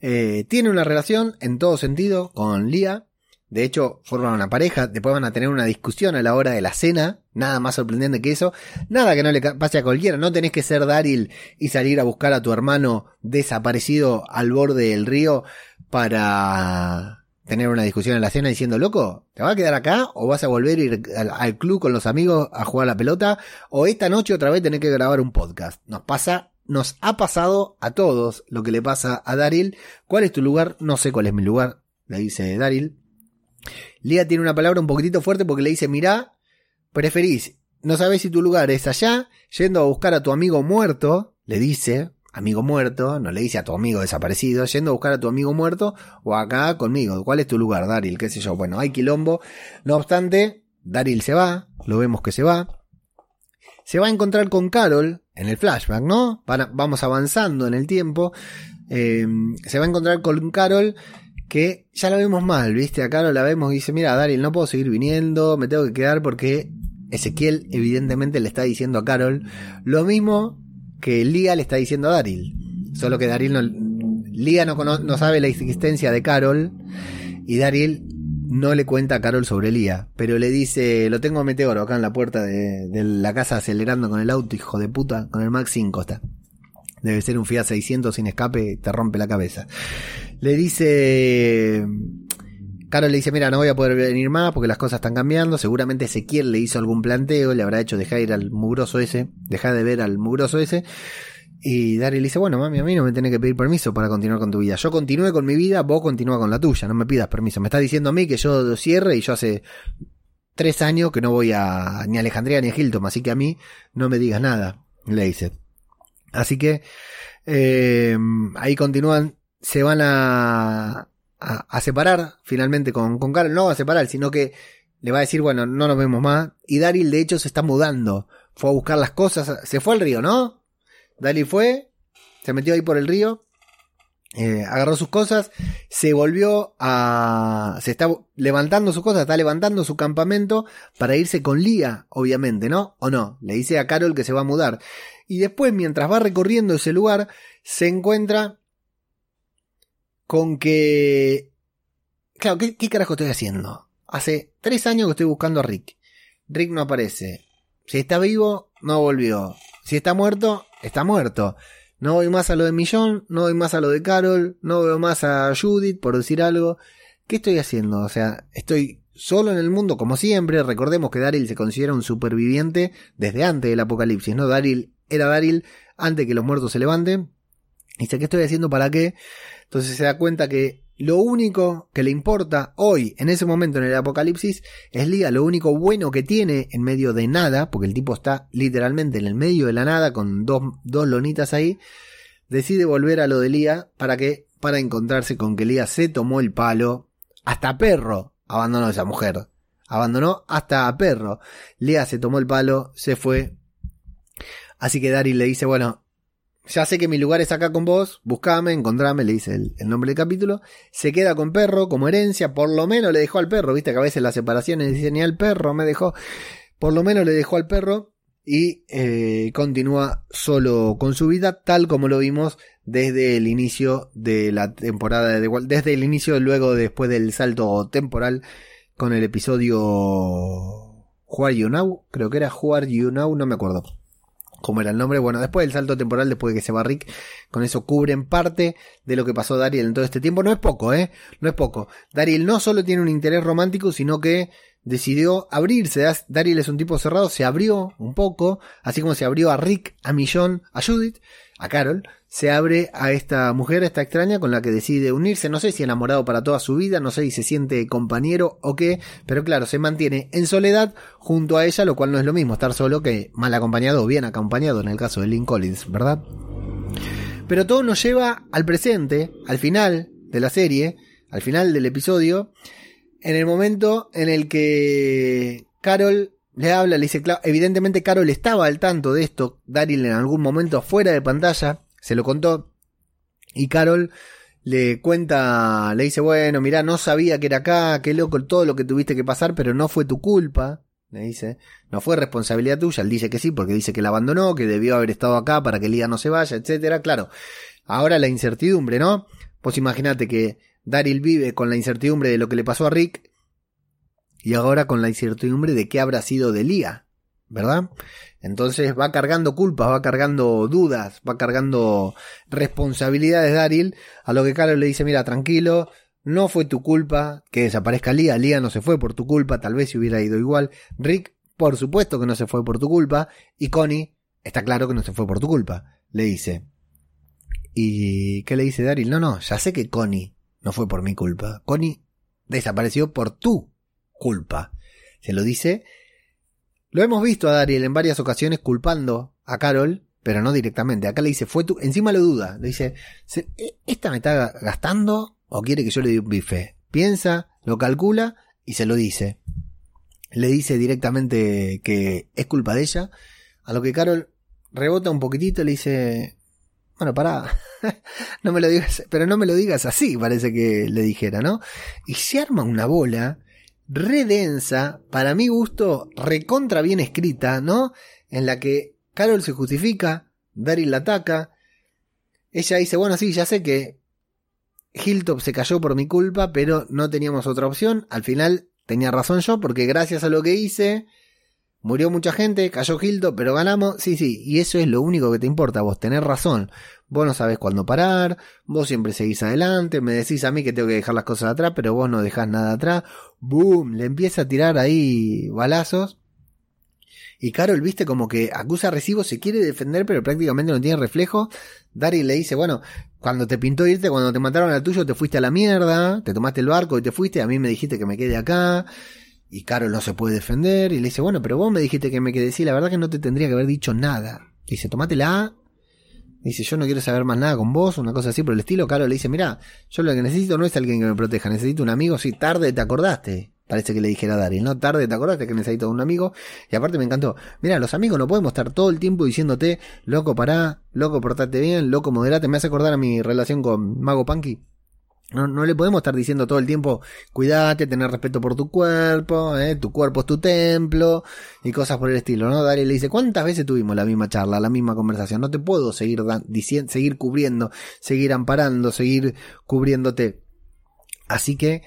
eh, tiene una relación en todo sentido con Lía, de hecho, forman una pareja, después van a tener una discusión a la hora de la cena, nada más sorprendente que eso, nada que no le pase a cualquiera, no tenés que ser Daryl y salir a buscar a tu hermano desaparecido al borde del río para tener una discusión en la cena diciendo, loco, ¿te vas a quedar acá o vas a volver a ir al, club con los amigos a jugar a la pelota o esta noche otra vez tenés que grabar un podcast? Nos pasa nos ha pasado a todos lo que le pasa a Daryl. ¿Cuál es tu lugar? No sé cuál es mi lugar, le dice Daryl. Lía tiene una palabra un poquitito fuerte porque le dice, mirá, preferís, no sabes si tu lugar es allá, yendo a buscar a tu amigo muerto, le dice, amigo muerto, no le dice a tu amigo desaparecido, yendo a buscar a tu amigo muerto, o acá conmigo, ¿cuál es tu lugar, Daryl? ¿Qué sé yo? Bueno, hay quilombo. No obstante, Daryl se va, lo vemos que se va. Se va a encontrar con Carol en el flashback, ¿no? vamos avanzando en el tiempo. Eh, se va a encontrar con Carol que ya la vemos mal, ¿viste? Acá lo la vemos y dice, mira, Daryl, no puedo seguir viniendo, me tengo que quedar porque Ezequiel evidentemente le está diciendo a Carol lo mismo que Lía le está diciendo a Daryl. Solo que Daryl no... Lía no, no sabe la existencia de Carol y Daryl no le cuenta a Carol sobre Lía, pero le dice, lo tengo a Meteoro acá en la puerta de, de, la casa acelerando con el auto, hijo de puta, con el Max 5 está. Debe ser un Fiat 600 sin escape, te rompe la cabeza. Le dice... Carol le dice, mira, no voy a poder venir más porque las cosas están cambiando. Seguramente Ezequiel le hizo algún planteo, le habrá hecho dejar ir al mugroso ese, dejar de ver al mugroso ese. Y Daryl dice, bueno, mami, a mí no me tiene que pedir permiso para continuar con tu vida. Yo continúe con mi vida, vos continúa con la tuya, no me pidas permiso. Me estás diciendo a mí que yo cierre y yo hace tres años que no voy a ni a Alejandría ni a Hilton, así que a mí no me digas nada, le dice. Así que eh, ahí continúan, se van a, separar finalmente con, con Carol, no a separar, sino que le va a decir, bueno, no nos vemos más. Y Daryl de hecho se está mudando, fue a buscar las cosas, se fue al río, ¿no? Daryl fue, se metió ahí por el río, eh, agarró sus cosas, se volvió a... se está levantando sus cosas, está levantando su campamento para irse con Lía, obviamente, ¿no? ¿O no? Le dice a Carol que se va a mudar. Y después, mientras va recorriendo ese lugar, se encuentra con que... Claro, ¿qué, carajo estoy haciendo? Hace tres años que estoy buscando a Rick. Rick no aparece. Si está vivo, no volvió. Si está muerto, está muerto. No voy más a lo de Millón, no voy más a lo de Carol, no veo más a Judith, por decir algo. ¿Qué estoy haciendo? O sea, estoy solo en el mundo, como siempre. Recordemos que Daryl se considera un superviviente desde antes del apocalipsis, ¿no? Daryl era Daryl antes que los muertos se levanten. Y dice, ¿qué estoy haciendo para qué? Entonces se da cuenta que lo único que le importa hoy, en ese momento en el apocalipsis, es Lía. Lo único bueno que tiene en medio de nada, porque el tipo está literalmente en el medio de la nada con dos, dos lonitas ahí, decide volver a lo de Lía para que, para encontrarse con que Lía se tomó el palo, hasta perro abandonó esa mujer. Abandonó hasta a perro. Lea se tomó el palo, se fue. Así que Daryl le dice, bueno, ya sé que mi lugar es acá con vos, buscame, encontrame, le dice el, nombre del capítulo. Se queda con perro como herencia, por lo menos le dejó al perro, viste que a veces las separaciones dicen ni al perro me dejó, por lo menos le dejó al perro y eh, continúa solo con su vida, tal como lo vimos desde el inicio de la temporada de desde el inicio luego después del salto temporal con el episodio Who You Now, creo que era Who You Now, no me acuerdo cómo era el nombre. Bueno, después del salto temporal, después de que se va Rick, con eso cubren parte de lo que pasó Daryl en todo este tiempo. No es poco, ¿eh? No es poco. Daryl no solo tiene un interés romántico, sino que decidió abrirse. Daryl es un tipo cerrado, se abrió un poco, así como se abrió a Rick, a Millón, a Judith, a Carol, se abre a esta mujer, esta extraña, con la que decide unirse. No sé si enamorado para toda su vida, no sé si se siente compañero o qué, pero claro, se mantiene en soledad junto a ella, lo cual no es lo mismo estar solo que mal acompañado o bien acompañado en el caso de Lynn Collins, ¿verdad? Pero todo nos lleva al presente, al final de la serie, al final del episodio, en el momento en el que Carol le habla, le dice, evidentemente Carol estaba al tanto de esto, Daryl en algún momento fuera de pantalla, se lo contó, y Carol le cuenta, le dice, bueno, mira, no sabía que era acá, qué loco todo lo que tuviste que pasar, pero no fue tu culpa, le dice, no fue responsabilidad tuya, él dice que sí, porque dice que la abandonó, que debió haber estado acá para que Lía no se vaya, etcétera, claro, ahora la incertidumbre, ¿no? Pues imagínate que Daryl vive con la incertidumbre de lo que le pasó a Rick y ahora con la incertidumbre de qué habrá sido de Lía, ¿verdad? Entonces va cargando culpas, va cargando dudas, va cargando responsabilidades Daryl, a lo que Carol le dice, mira, tranquilo, no fue tu culpa que desaparezca Lía, Lía no se fue por tu culpa, tal vez si hubiera ido igual, Rick, por supuesto que no se fue por tu culpa, y Connie, está claro que no se fue por tu culpa, le dice. ¿Y qué le dice Daryl? No, no, ya sé que Connie no fue por mi culpa. Connie desapareció por tu culpa. Se lo dice. Lo hemos visto a Daryl en varias ocasiones culpando a Carol, pero no directamente. Acá le dice, fue tú. Encima lo duda. Le dice, ¿e-, ¿esta me está gastando o quiere que yo le dé un bife? Piensa, lo calcula y se lo dice. Le dice directamente que es culpa de ella. A lo que Carol rebota un poquitito y le dice, bueno, pará, no me lo digas, pero no me lo digas así, parece que le dijera, ¿no? Y se arma una bola redensa, para mi gusto, recontra bien escrita, ¿no? En la que Carol se justifica, Daryl la ataca, ella dice, bueno, sí, ya sé que Hilltop se cayó por mi culpa, pero no teníamos otra opción, al final tenía razón yo, porque gracias a lo que hice, Murió mucha gente, cayó Gildo, pero ganamos. Sí, sí, y eso es lo único que te importa, vos tenés razón. Vos no sabés cuándo parar, vos siempre seguís adelante, me decís a mí que tengo que dejar las cosas atrás, pero vos no dejás nada atrás. Boom, le empieza a tirar ahí balazos. Y Carol, viste, como que acusa recibo, se quiere defender, pero prácticamente no tiene reflejo. Daryl le dice, bueno, cuando te pintó irte, cuando te mataron al tuyo, te fuiste a la mierda, te tomaste el barco y te fuiste, a mí me dijiste que me quede acá. Y Carol no se puede defender y le dice, bueno, pero vos me dijiste que me quedé, sí, la verdad que no te tendría que haber dicho nada. Dice, tomátela. Dice, yo no quiero saber más nada con vos, una cosa así por el estilo. Carol le dice, mira, yo lo que necesito no es alguien que me proteja, necesito un amigo. Sí, tarde te acordaste. Parece que le dijera a Daryl, ¿no? Tarde te acordaste que necesito un amigo. Y aparte me encantó. Mira, los amigos no podemos estar todo el tiempo diciéndote, loco, pará, loco, portate bien, loco, moderate. Me hace acordar a mi relación con Mago Punky. No, no, le podemos estar diciendo todo el tiempo, cuídate, tener respeto por tu cuerpo, ¿eh? tu cuerpo es tu templo, y cosas por el estilo, ¿no? Daryl le dice, ¿cuántas veces tuvimos la misma charla, la misma conversación? No te puedo seguir diciendo, seguir cubriendo, seguir amparando, seguir cubriéndote. Así que,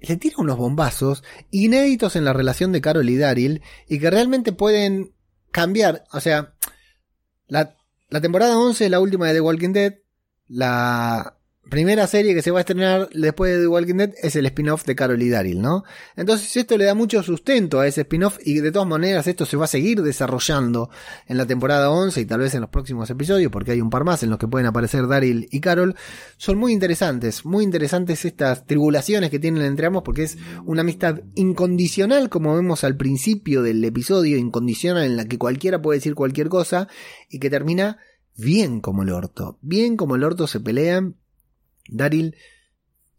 le tira unos bombazos inéditos en la relación de Carol y Daryl, y que realmente pueden cambiar, o sea, la, la temporada 11, la última de The Walking Dead, la primera serie que se va a estrenar después de The Walking Dead es el spin-off de Carol y Daryl, ¿no? Entonces esto le da mucho sustento a ese spin-off y de todas maneras esto se va a seguir desarrollando en la temporada 11 y tal vez en los próximos episodios porque hay un par más en los que pueden aparecer Daryl y Carol. Son muy interesantes, muy interesantes estas tribulaciones que tienen entre ambos porque es una amistad incondicional como vemos al principio del episodio, incondicional en la que cualquiera puede decir cualquier cosa y que termina bien como el orto, bien como el orto se pelean Daryl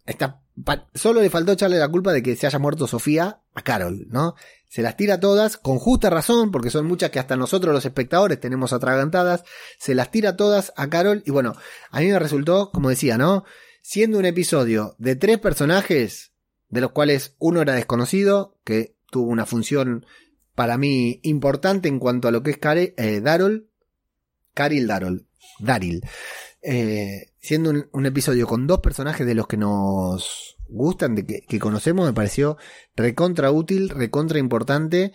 está solo le faltó echarle la culpa de que se haya muerto Sofía a Carol, ¿no? Se las tira todas, con justa razón, porque son muchas que hasta nosotros los espectadores tenemos atragantadas, se las tira todas a Carol, y bueno, a mí me resultó, como decía, ¿no? Siendo un episodio de tres personajes, de los cuales uno era desconocido, que tuvo una función para mí importante en cuanto a lo que es eh, Darol, Caril Darol, Daril. Eh, siendo un, episodio con dos personajes de los que nos gustan, de que, conocemos, me pareció recontra útil, recontra importante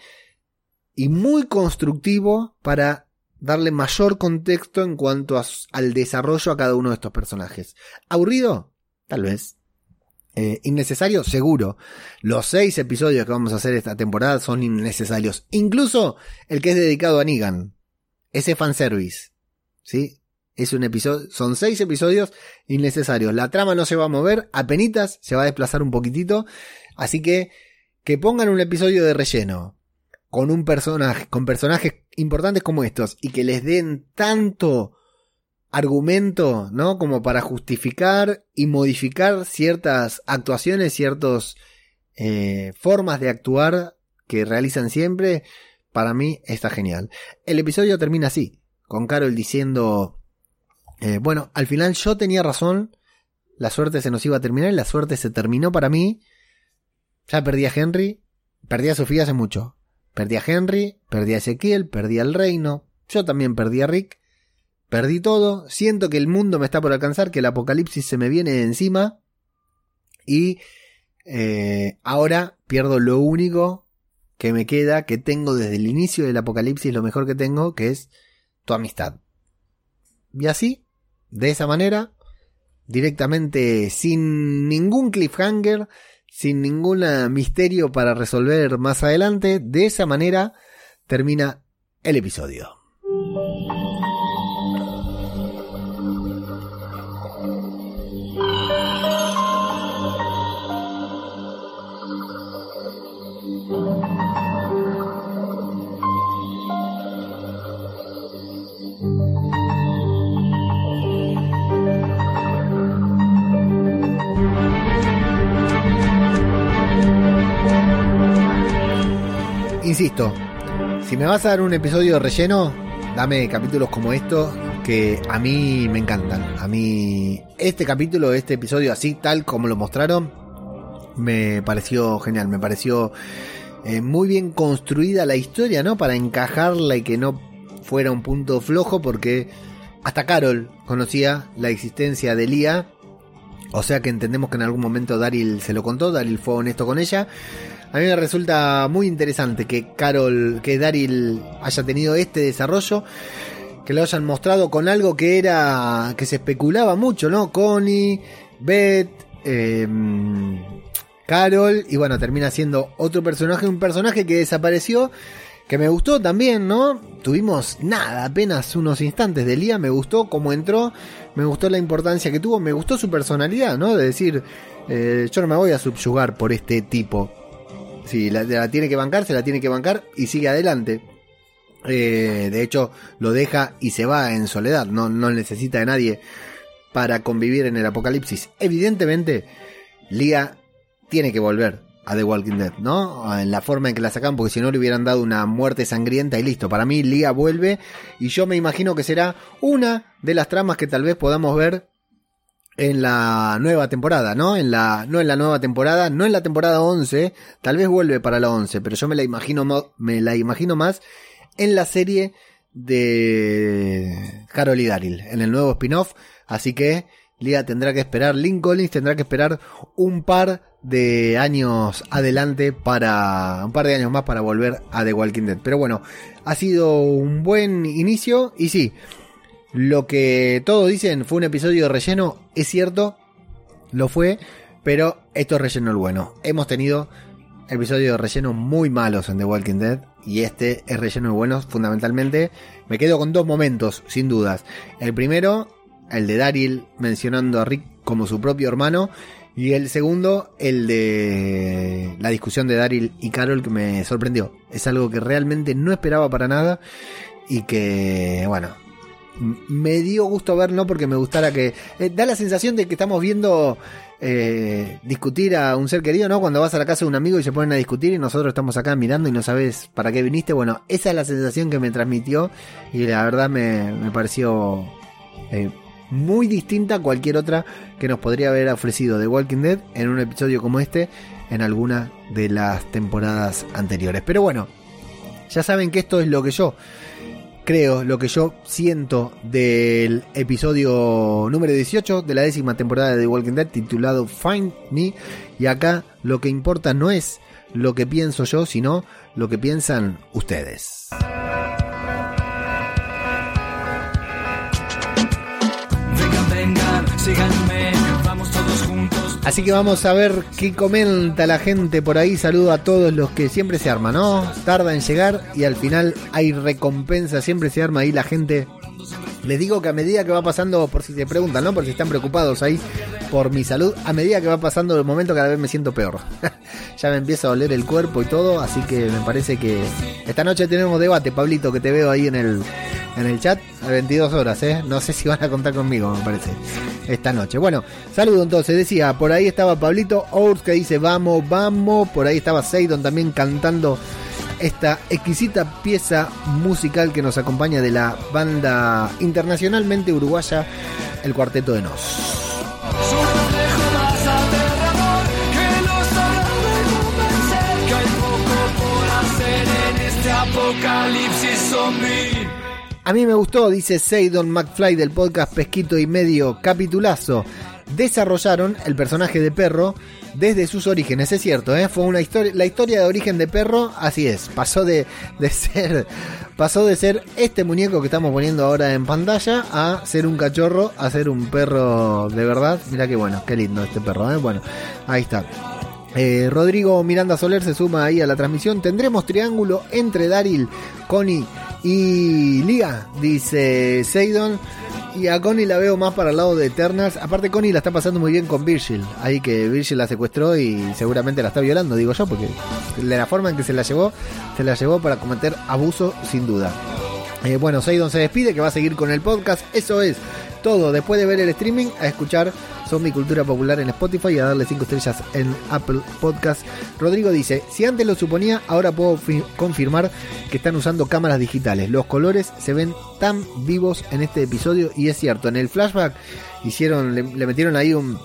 y muy constructivo para darle mayor contexto en cuanto al desarrollo a cada uno de estos personajes. ¿Aburrido? Tal vez. Eh, ¿Innecesario? Seguro. Los seis episodios que vamos a hacer esta temporada son innecesarios. Incluso el que es dedicado a Negan. Ese fanservice. ¿Sí? Es un episodio, son seis episodios innecesarios. La trama no se va a mover, apenitas se va a desplazar un poquitito. Así que, que pongan un episodio de relleno con un personaje, con personajes importantes como estos y que les den tanto argumento, ¿no? Como para justificar y modificar ciertas actuaciones, ciertas eh, formas de actuar que realizan siempre, para mí está genial. El episodio termina así, con Carol diciendo, eh, bueno, al final yo tenía razón, la suerte se nos iba a terminar y la suerte se terminó para mí. Ya perdí a Henry, perdí a Sofía hace mucho. Perdí a Henry, perdí a Ezequiel, perdí al reino, yo también perdí a Rick. Perdí todo, siento que el mundo me está por alcanzar, que el apocalipsis se me viene encima y eh, ahora pierdo lo único que me queda, que tengo desde el inicio del apocalipsis, lo mejor que tengo, que es tu amistad. Y así, de esa manera, directamente sin ningún cliffhanger, sin ningún misterio para resolver más adelante, de esa manera termina el episodio. Insisto, si me vas a dar un episodio relleno, dame capítulos como estos que a mí me encantan. A mí este capítulo, este episodio así tal como lo mostraron, me pareció genial, me pareció eh, muy bien construida la historia, ¿no? Para encajarla y que no fuera un punto flojo porque hasta Carol conocía la existencia de Lía. O sea que entendemos que en algún momento Daryl se lo contó, Daryl fue honesto con ella. A mí me resulta muy interesante que Carol, que Daryl haya tenido este desarrollo, que lo hayan mostrado con algo que era, que se especulaba mucho, ¿no? Connie, Beth, eh, Carol, y bueno, termina siendo otro personaje, un personaje que desapareció, que me gustó también, ¿no? Tuvimos nada, apenas unos instantes de Lía, me gustó cómo entró, me gustó la importancia que tuvo, me gustó su personalidad, ¿no? De decir, eh, yo no me voy a subyugar por este tipo. Si la, tiene que bancar, se la tiene que bancar y sigue adelante. Eh, de hecho, lo deja y se va en soledad, no, no necesita de nadie para convivir en el apocalipsis. Evidentemente, Lía tiene que volver a The Walking Dead, ¿no? En la forma en que la sacan, porque si no le hubieran dado una muerte sangrienta y listo. Para mí, Lía vuelve y yo me imagino que será una de las tramas que tal vez podamos ver en la nueva temporada, ¿no? En la, no en la nueva temporada, no en la temporada 11, tal vez vuelve para la 11, pero yo me la imagino, me la imagino más en la serie de Carol y Daryl, en el nuevo spin-off, así que Lía tendrá que esperar, Lynn Collins tendrá que esperar un par de años adelante para, un par de años más para volver a The Walking Dead. Pero bueno, ha sido un buen inicio y sí, lo que todos dicen fue un episodio de relleno, es cierto, lo fue, pero esto es relleno el bueno. Hemos tenido episodios de relleno muy malos en The Walking Dead y este es relleno de buenos fundamentalmente. Me quedo con dos momentos, sin dudas. El primero, el de Daryl mencionando a Rick como su propio hermano. Y el segundo, el de la discusión de Daryl y Carol que me sorprendió. Es algo que realmente no esperaba para nada y que, bueno, me dio gusto ver, no porque me gustara que... eh, da la sensación de que estamos viendo eh, discutir a un ser querido, ¿no? Cuando vas a la casa de un amigo y se ponen a discutir y nosotros estamos acá mirando y no sabes para qué viniste. Bueno, esa es la sensación que me transmitió y la verdad me, me pareció eh, muy distinta a cualquier otra que nos podría haber ofrecido The Walking Dead en un episodio como este en alguna de las temporadas anteriores. Pero bueno, ya saben que esto es lo que yo creo, lo que yo siento del episodio número 18 de la décima temporada de The Walking Dead titulado Find Me. Y acá lo que importa no es lo que pienso yo, sino lo que piensan ustedes.
Vengan, vengan, síganme.
Así que vamos a ver qué comenta la gente por ahí. Saludo a todos los que siempre se arman, ¿no? Tarda en llegar y al final hay recompensa. Siempre se arma ahí la gente. Les digo que a medida que va pasando, por si se preguntan, ¿no? Por si están preocupados ahí por mi salud, a medida que va pasando el momento cada vez me siento peor. ya me empieza a doler el cuerpo y todo, así que me parece que esta noche tenemos debate, Pablito, que te veo ahí en el, en el chat a 22 horas, ¿eh? No sé si van a contar conmigo, me parece, esta noche. Bueno, saludo entonces, decía, por ahí estaba Pablito Ours que dice, vamos, vamos, por ahí estaba Seidon también cantando esta exquisita pieza musical que nos acompaña de la banda internacionalmente uruguaya, el Cuarteto de Nos.
Este apocalipsis zombie.
A mí me gustó, dice Seidon McFly del podcast Pesquito y Medio Capitulazo. Desarrollaron el personaje de perro desde sus orígenes, es cierto, ¿eh? fue una historia, la historia de origen de perro, así es, pasó de, de ser, pasó de ser este muñeco que estamos poniendo ahora en pantalla a ser un cachorro, a ser un perro de verdad. Mira qué bueno, qué lindo este perro, ¿eh? bueno, ahí está. Eh, Rodrigo Miranda Soler se suma ahí a la transmisión. Tendremos triángulo entre Daryl, Connie y Liga, dice Seidon. Y a Connie la veo más para el lado de Eternals. Aparte, Connie la está pasando muy bien con Virgil. Ahí que Virgil la secuestró y seguramente la está violando, digo yo, porque de la forma en que se la llevó, se la llevó para cometer abuso sin duda. Eh, bueno, Seidon se despide, que va a seguir con el podcast. Eso es todo. Después de ver el streaming, a escuchar Zombie Cultura Popular en Spotify y a darle 5 estrellas en Apple Podcast. Rodrigo dice, si antes lo suponía, ahora puedo fi- confirmar que están usando cámaras digitales. Los colores se ven tan vivos en este episodio y es cierto, en el flashback hicieron, le, metieron ahí un,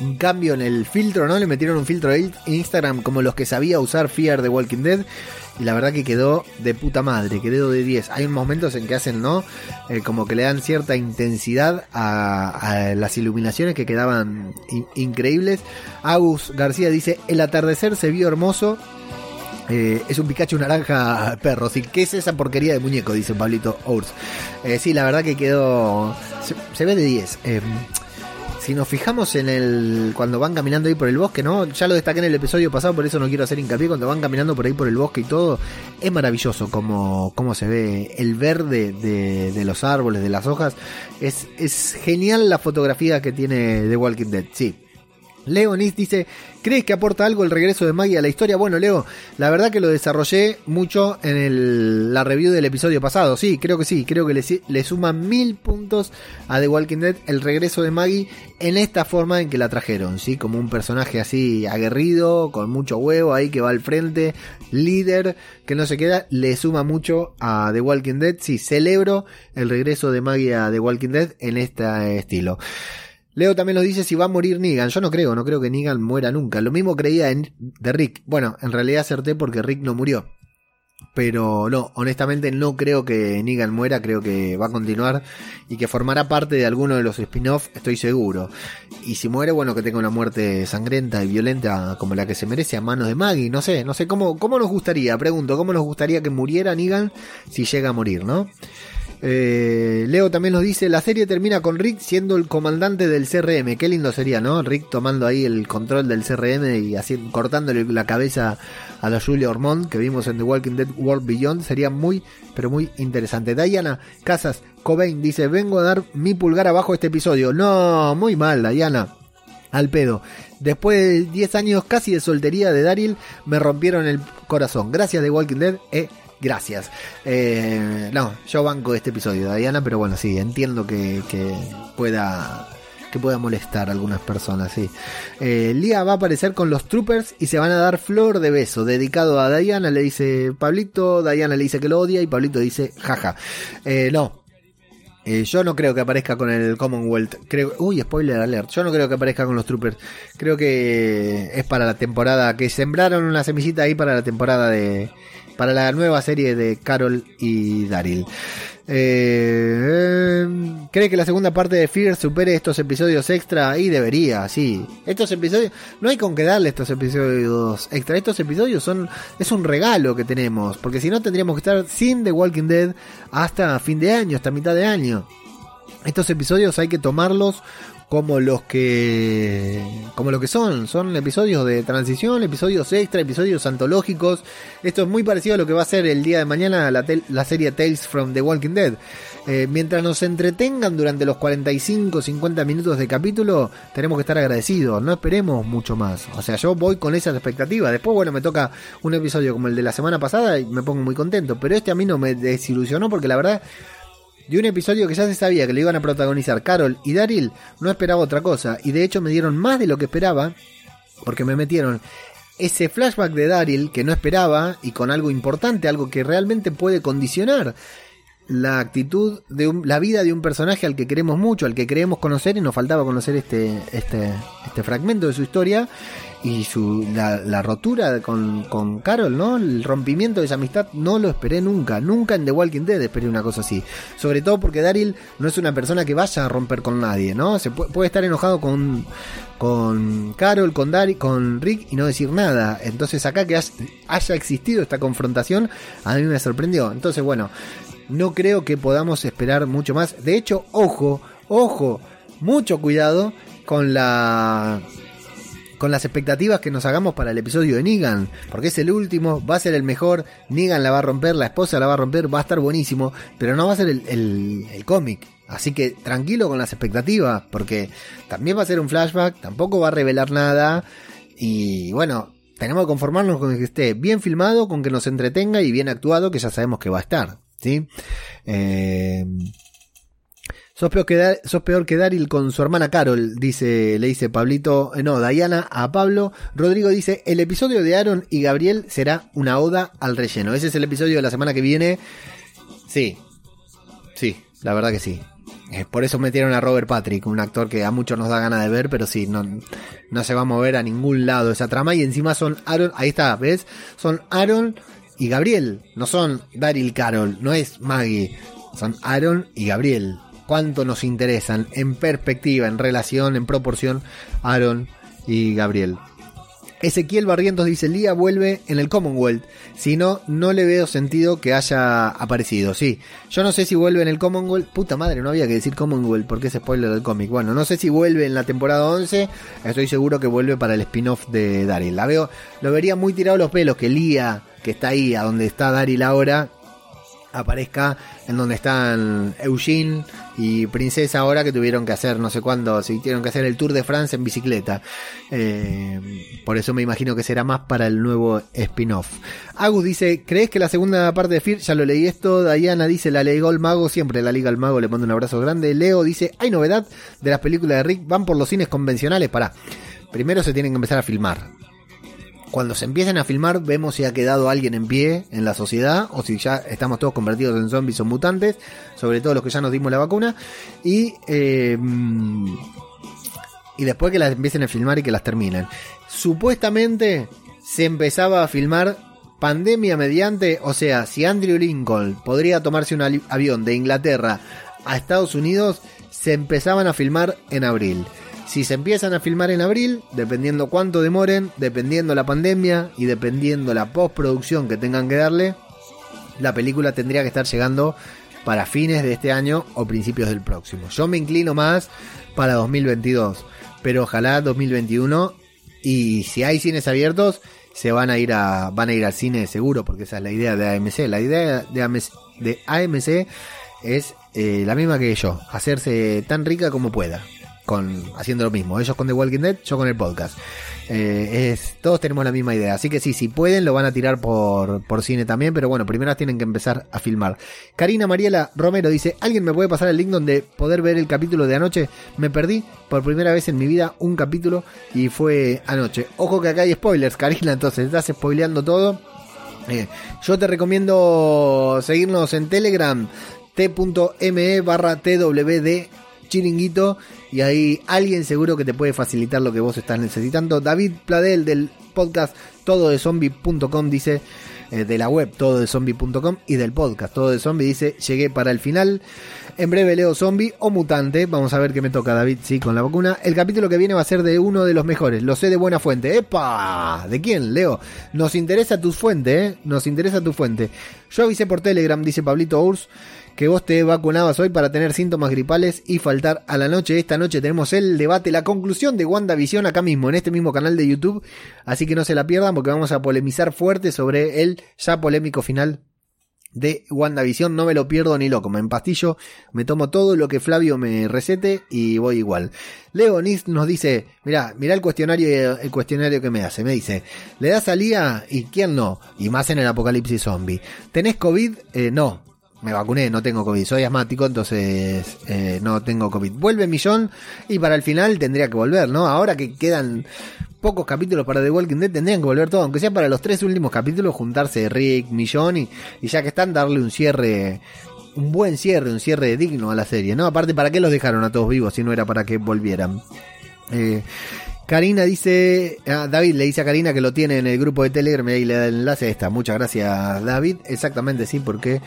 un cambio en el filtro, ¿no? Le metieron un filtro de Instagram como los que sabía usar Fear de Walking Dead. Y la verdad que quedó de puta madre, quedó de 10. Hay momentos en que hacen, ¿no? Eh, como que le dan cierta intensidad a, las iluminaciones que quedaban in- increíbles. Agus García dice, el atardecer se vio hermoso. Eh, es un Pikachu naranja perro. Sí, ¿Qué es esa porquería de muñeco? Dice Pablito Ours. Eh, sí, la verdad que quedó... Se, se ve de 10. Si nos fijamos en el cuando van caminando ahí por el bosque, ¿no? Ya lo destaqué en el episodio pasado, por eso no quiero hacer hincapié. Cuando van caminando por ahí por el bosque y todo, es maravilloso como, como se ve el verde de, de los árboles, de las hojas. Es, es genial la fotografía que tiene The Walking Dead, sí. Leonis dice, ¿crees que aporta algo el regreso de Maggie a la historia? Bueno, Leo, la verdad que lo desarrollé mucho en el- la review del episodio pasado. Sí, creo que sí, creo que le, le suma mil puntos a The Walking Dead el regreso de Maggie en esta forma en que la trajeron, ¿sí? Como un personaje así aguerrido, con mucho huevo ahí que va al frente, líder, que no se queda, le suma mucho a The Walking Dead. Sí, celebro el regreso de Maggie a The Walking Dead en este estilo. Leo también nos dice si va a morir Negan. Yo no creo, no creo que Negan muera nunca. Lo mismo creía en, de Rick. Bueno, en realidad acerté porque Rick no murió. Pero no, honestamente no creo que Negan muera, creo que va a continuar y que formará parte de alguno de los spin-off, estoy seguro. Y si muere, bueno, que tenga una muerte sangrienta y violenta como la que se merece a manos de Maggie, no sé, no sé, ¿cómo, cómo nos gustaría? Pregunto, ¿cómo nos gustaría que muriera Negan si llega a morir, no? Eh, Leo también nos dice, la serie termina con Rick siendo el comandante del CRM. Qué lindo sería, ¿no? Rick tomando ahí el control del CRM y así cortándole la cabeza a la Julia Ormond que vimos en The Walking Dead World Beyond. Sería muy, pero muy interesante. Diana Casas Cobain dice, vengo a dar mi pulgar abajo este episodio. No, muy mal, Diana. Al pedo. Después de 10 años casi de soltería de Daryl, me rompieron el corazón. Gracias de Walking Dead. Eh, gracias. Eh, no, yo banco este episodio, Diana, pero bueno, sí, entiendo que, que pueda que pueda molestar a algunas personas, sí. Eh, Lía va a aparecer con los troopers y se van a dar flor de beso, dedicado a Diana, le dice Pablito, Diana le dice que lo odia y Pablito dice jaja. Eh, no, eh, yo no creo que aparezca con el Commonwealth. Creo, uy, spoiler alert. Yo no creo que aparezca con los Troopers. Creo que es para la temporada que sembraron una semillita ahí para la temporada de para la nueva serie de Carol y Daryl. Eh, ¿Cree que la segunda parte de Fear supere estos episodios extra? Y debería, sí. Estos episodios, no hay con qué darle estos episodios extra. Estos episodios son, es un regalo que tenemos. Porque si no tendríamos que estar sin The Walking Dead hasta fin de año, hasta mitad de año. Estos episodios hay que tomarlos como los que como lo que son. Son episodios de transición episodios extra episodios antológicos. Esto es muy parecido a lo que va a ser el día de mañana la, la serie Tales from the Walking Dead. Eh, mientras nos entretengan durante los 45 50 minutos de capítulo tenemos que estar agradecidos. No esperemos mucho más. O sea yo voy con esa expectativa después bueno me toca un episodio como el de la semana pasada y me pongo muy contento. Pero este a mí no me desilusionó porque la verdad de un episodio que ya se sabía que lo iban a protagonizar Carol y Daryl, no esperaba otra cosa. Y de hecho me dieron más de lo que esperaba, porque me metieron ese flashback de Daryl que no esperaba y con algo importante, algo que realmente puede condicionar la actitud de la vida de un personaje al que queremos mucho, al que queremos conocer y nos faltaba conocer este, este, este fragmento de su historia y su, la, rotura con, con, Carol, ¿no? El rompimiento de esa amistad no lo esperé nunca, nunca en The Walking Dead esperé una cosa así. Sobre todo porque Daryl no es una persona que vaya a romper con nadie, ¿no? Se puede, estar enojado con, con Carol, con Daryl, con Rick y no decir nada. Entonces acá que haya existido esta confrontación, a mí me sorprendió. Entonces, bueno, no creo que podamos esperar mucho más. De hecho, ojo, ojo, mucho cuidado con la con las expectativas que nos hagamos para el episodio de Negan, porque es el último, va a ser el mejor, Negan la va a romper, la esposa la va a romper, va a estar buenísimo, pero no va a ser el, el, cómic. Así que tranquilo con las expectativas, porque también va a ser un flashback, tampoco va a revelar nada, y bueno, tenemos que conformarnos con que esté bien filmado, con que nos entretenga y bien actuado, que ya sabemos que va a estar. Eh, Sos peor, que sos peor que Daryl con su hermana Carol, dice, le dice Pablito, eh, no, Diana a Pablo. Rodrigo dice, el episodio de Aaron y Gabriel será una oda al relleno. Ese es el episodio de la semana que viene. Sí, sí, la verdad que sí. Eh, por eso metieron a Robert Patrick, un actor que a muchos nos da ganas de ver, pero sí, no, no se va a mover a ningún lado esa trama. Y encima son Aaron, ahí está, ¿ves? Son Aaron y Gabriel, no son Daryl Carol, no es Maggie, son Aaron y Gabriel cuánto nos interesan en perspectiva, en relación, en proporción, Aaron y Gabriel. Ezequiel Barrientos dice, Lía vuelve en el Commonwealth. Si no, no le veo sentido que haya aparecido. Sí, yo no sé si vuelve en el Commonwealth. Puta madre, no había que decir Commonwealth porque es spoiler del cómic. Bueno, no sé si vuelve en la temporada 11. Estoy seguro que vuelve para el spin-off de Daryl. La veo, lo vería muy tirado los pelos que Lía, que está ahí, a donde está Daryl ahora, aparezca en donde están Eugene y Princesa ahora que tuvieron que hacer no sé cuándo, si tuvieron que hacer el Tour de Francia en bicicleta. Eh, por eso me imagino que será más para el nuevo spin-off. Agus dice, ¿crees que la segunda parte de Fear, ya lo leí esto, Diana dice, la legó el mago, siempre la liga al mago, le mando un abrazo grande. Leo dice, hay novedad de las películas de Rick, van por los cines convencionales, para. Primero se tienen que empezar a filmar cuando se empiecen a filmar vemos si ha quedado alguien en pie en la sociedad o si ya estamos todos convertidos en zombies o mutantes, sobre todo los que ya nos dimos la vacuna, y, eh, y después que las empiecen a filmar y que las terminen. Supuestamente se empezaba a filmar pandemia mediante, o sea, si Andrew Lincoln podría tomarse un avión de Inglaterra a Estados Unidos, se empezaban a filmar en abril. Si se empiezan a filmar en abril, dependiendo cuánto demoren, dependiendo la pandemia y dependiendo la postproducción que tengan que darle, la película tendría que estar llegando para fines de este año o principios del próximo. Yo me inclino más para 2022, pero ojalá 2021 y si hay cines abiertos se van a ir a van a ir al cine seguro porque esa es la idea de AMC. La idea de AMC, es eh, la misma que yo, hacerse tan rica como pueda con haciendo lo mismo. Ellos con The Walking Dead, yo con el podcast. Eh, es, todos tenemos la misma idea. Así que sí, si pueden, lo van a tirar por, por cine también. Pero bueno, primero tienen que empezar a filmar. Karina Mariela Romero dice: ¿Alguien me puede pasar el link donde poder ver el capítulo de anoche? Me perdí por primera vez en mi vida un capítulo y fue anoche. Ojo que acá hay spoilers, Karina, entonces estás spoileando todo. Eh, yo te recomiendo seguirnos en Telegram t.me barra twd chiringuito y ahí alguien seguro que te puede facilitar lo que vos estás necesitando. David Pladel del podcast todo de zombie.com dice eh, de la web todo de zombie.com y del podcast todo de dice llegué para el final. En breve leo zombie o mutante. Vamos a ver qué me toca David, sí, con la vacuna. El capítulo que viene va a ser de uno de los mejores. Lo sé de buena fuente. ¡Epa! ¿De quién, Leo? Nos interesa tu fuente, ¿eh? Nos interesa tu fuente. Yo avisé por Telegram, dice Pablito Urs que vos te vacunabas hoy para tener síntomas gripales y faltar a la noche. Esta noche tenemos el debate, la conclusión de WandaVision acá mismo, en este mismo canal de YouTube. Así que no se la pierdan porque vamos a polemizar fuerte sobre el ya polémico final de WandaVision. No me lo pierdo ni loco. Me empastillo, me tomo todo lo que Flavio me recete y voy igual. Leo nos dice, mira, mira el cuestionario, el cuestionario que me hace. Me dice, ¿le das salida? ¿Y quién no? Y más en el apocalipsis zombie. ¿Tenés COVID? Eh, no me vacuné, no tengo COVID, soy asmático, entonces eh, no tengo COVID. Vuelve Millón y para el final tendría que volver, ¿no? Ahora que quedan pocos capítulos para The Walking Dead, tendrían que volver todo, aunque sea para los tres últimos capítulos, juntarse Rick, Millón y, y ya que están, darle un cierre, un buen cierre, un cierre digno a la serie, ¿no? Aparte, ¿para qué los dejaron a todos vivos si no era para que volvieran? Eh, Karina dice, ah, David le dice a Karina que lo tiene en el grupo de Telegram y le da el enlace esta. Muchas gracias David. Exactamente sí, porque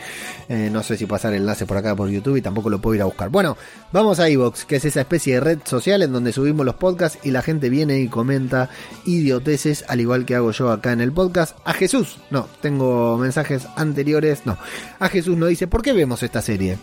eh, no sé si pasar el enlace por acá por YouTube y tampoco lo puedo ir a buscar. Bueno, vamos a iVox, que es esa especie de red social en donde subimos los podcasts y la gente viene y comenta idioteces, al igual que hago yo acá en el podcast. A Jesús, no, tengo mensajes anteriores, no. A Jesús nos dice, ¿por qué vemos esta serie?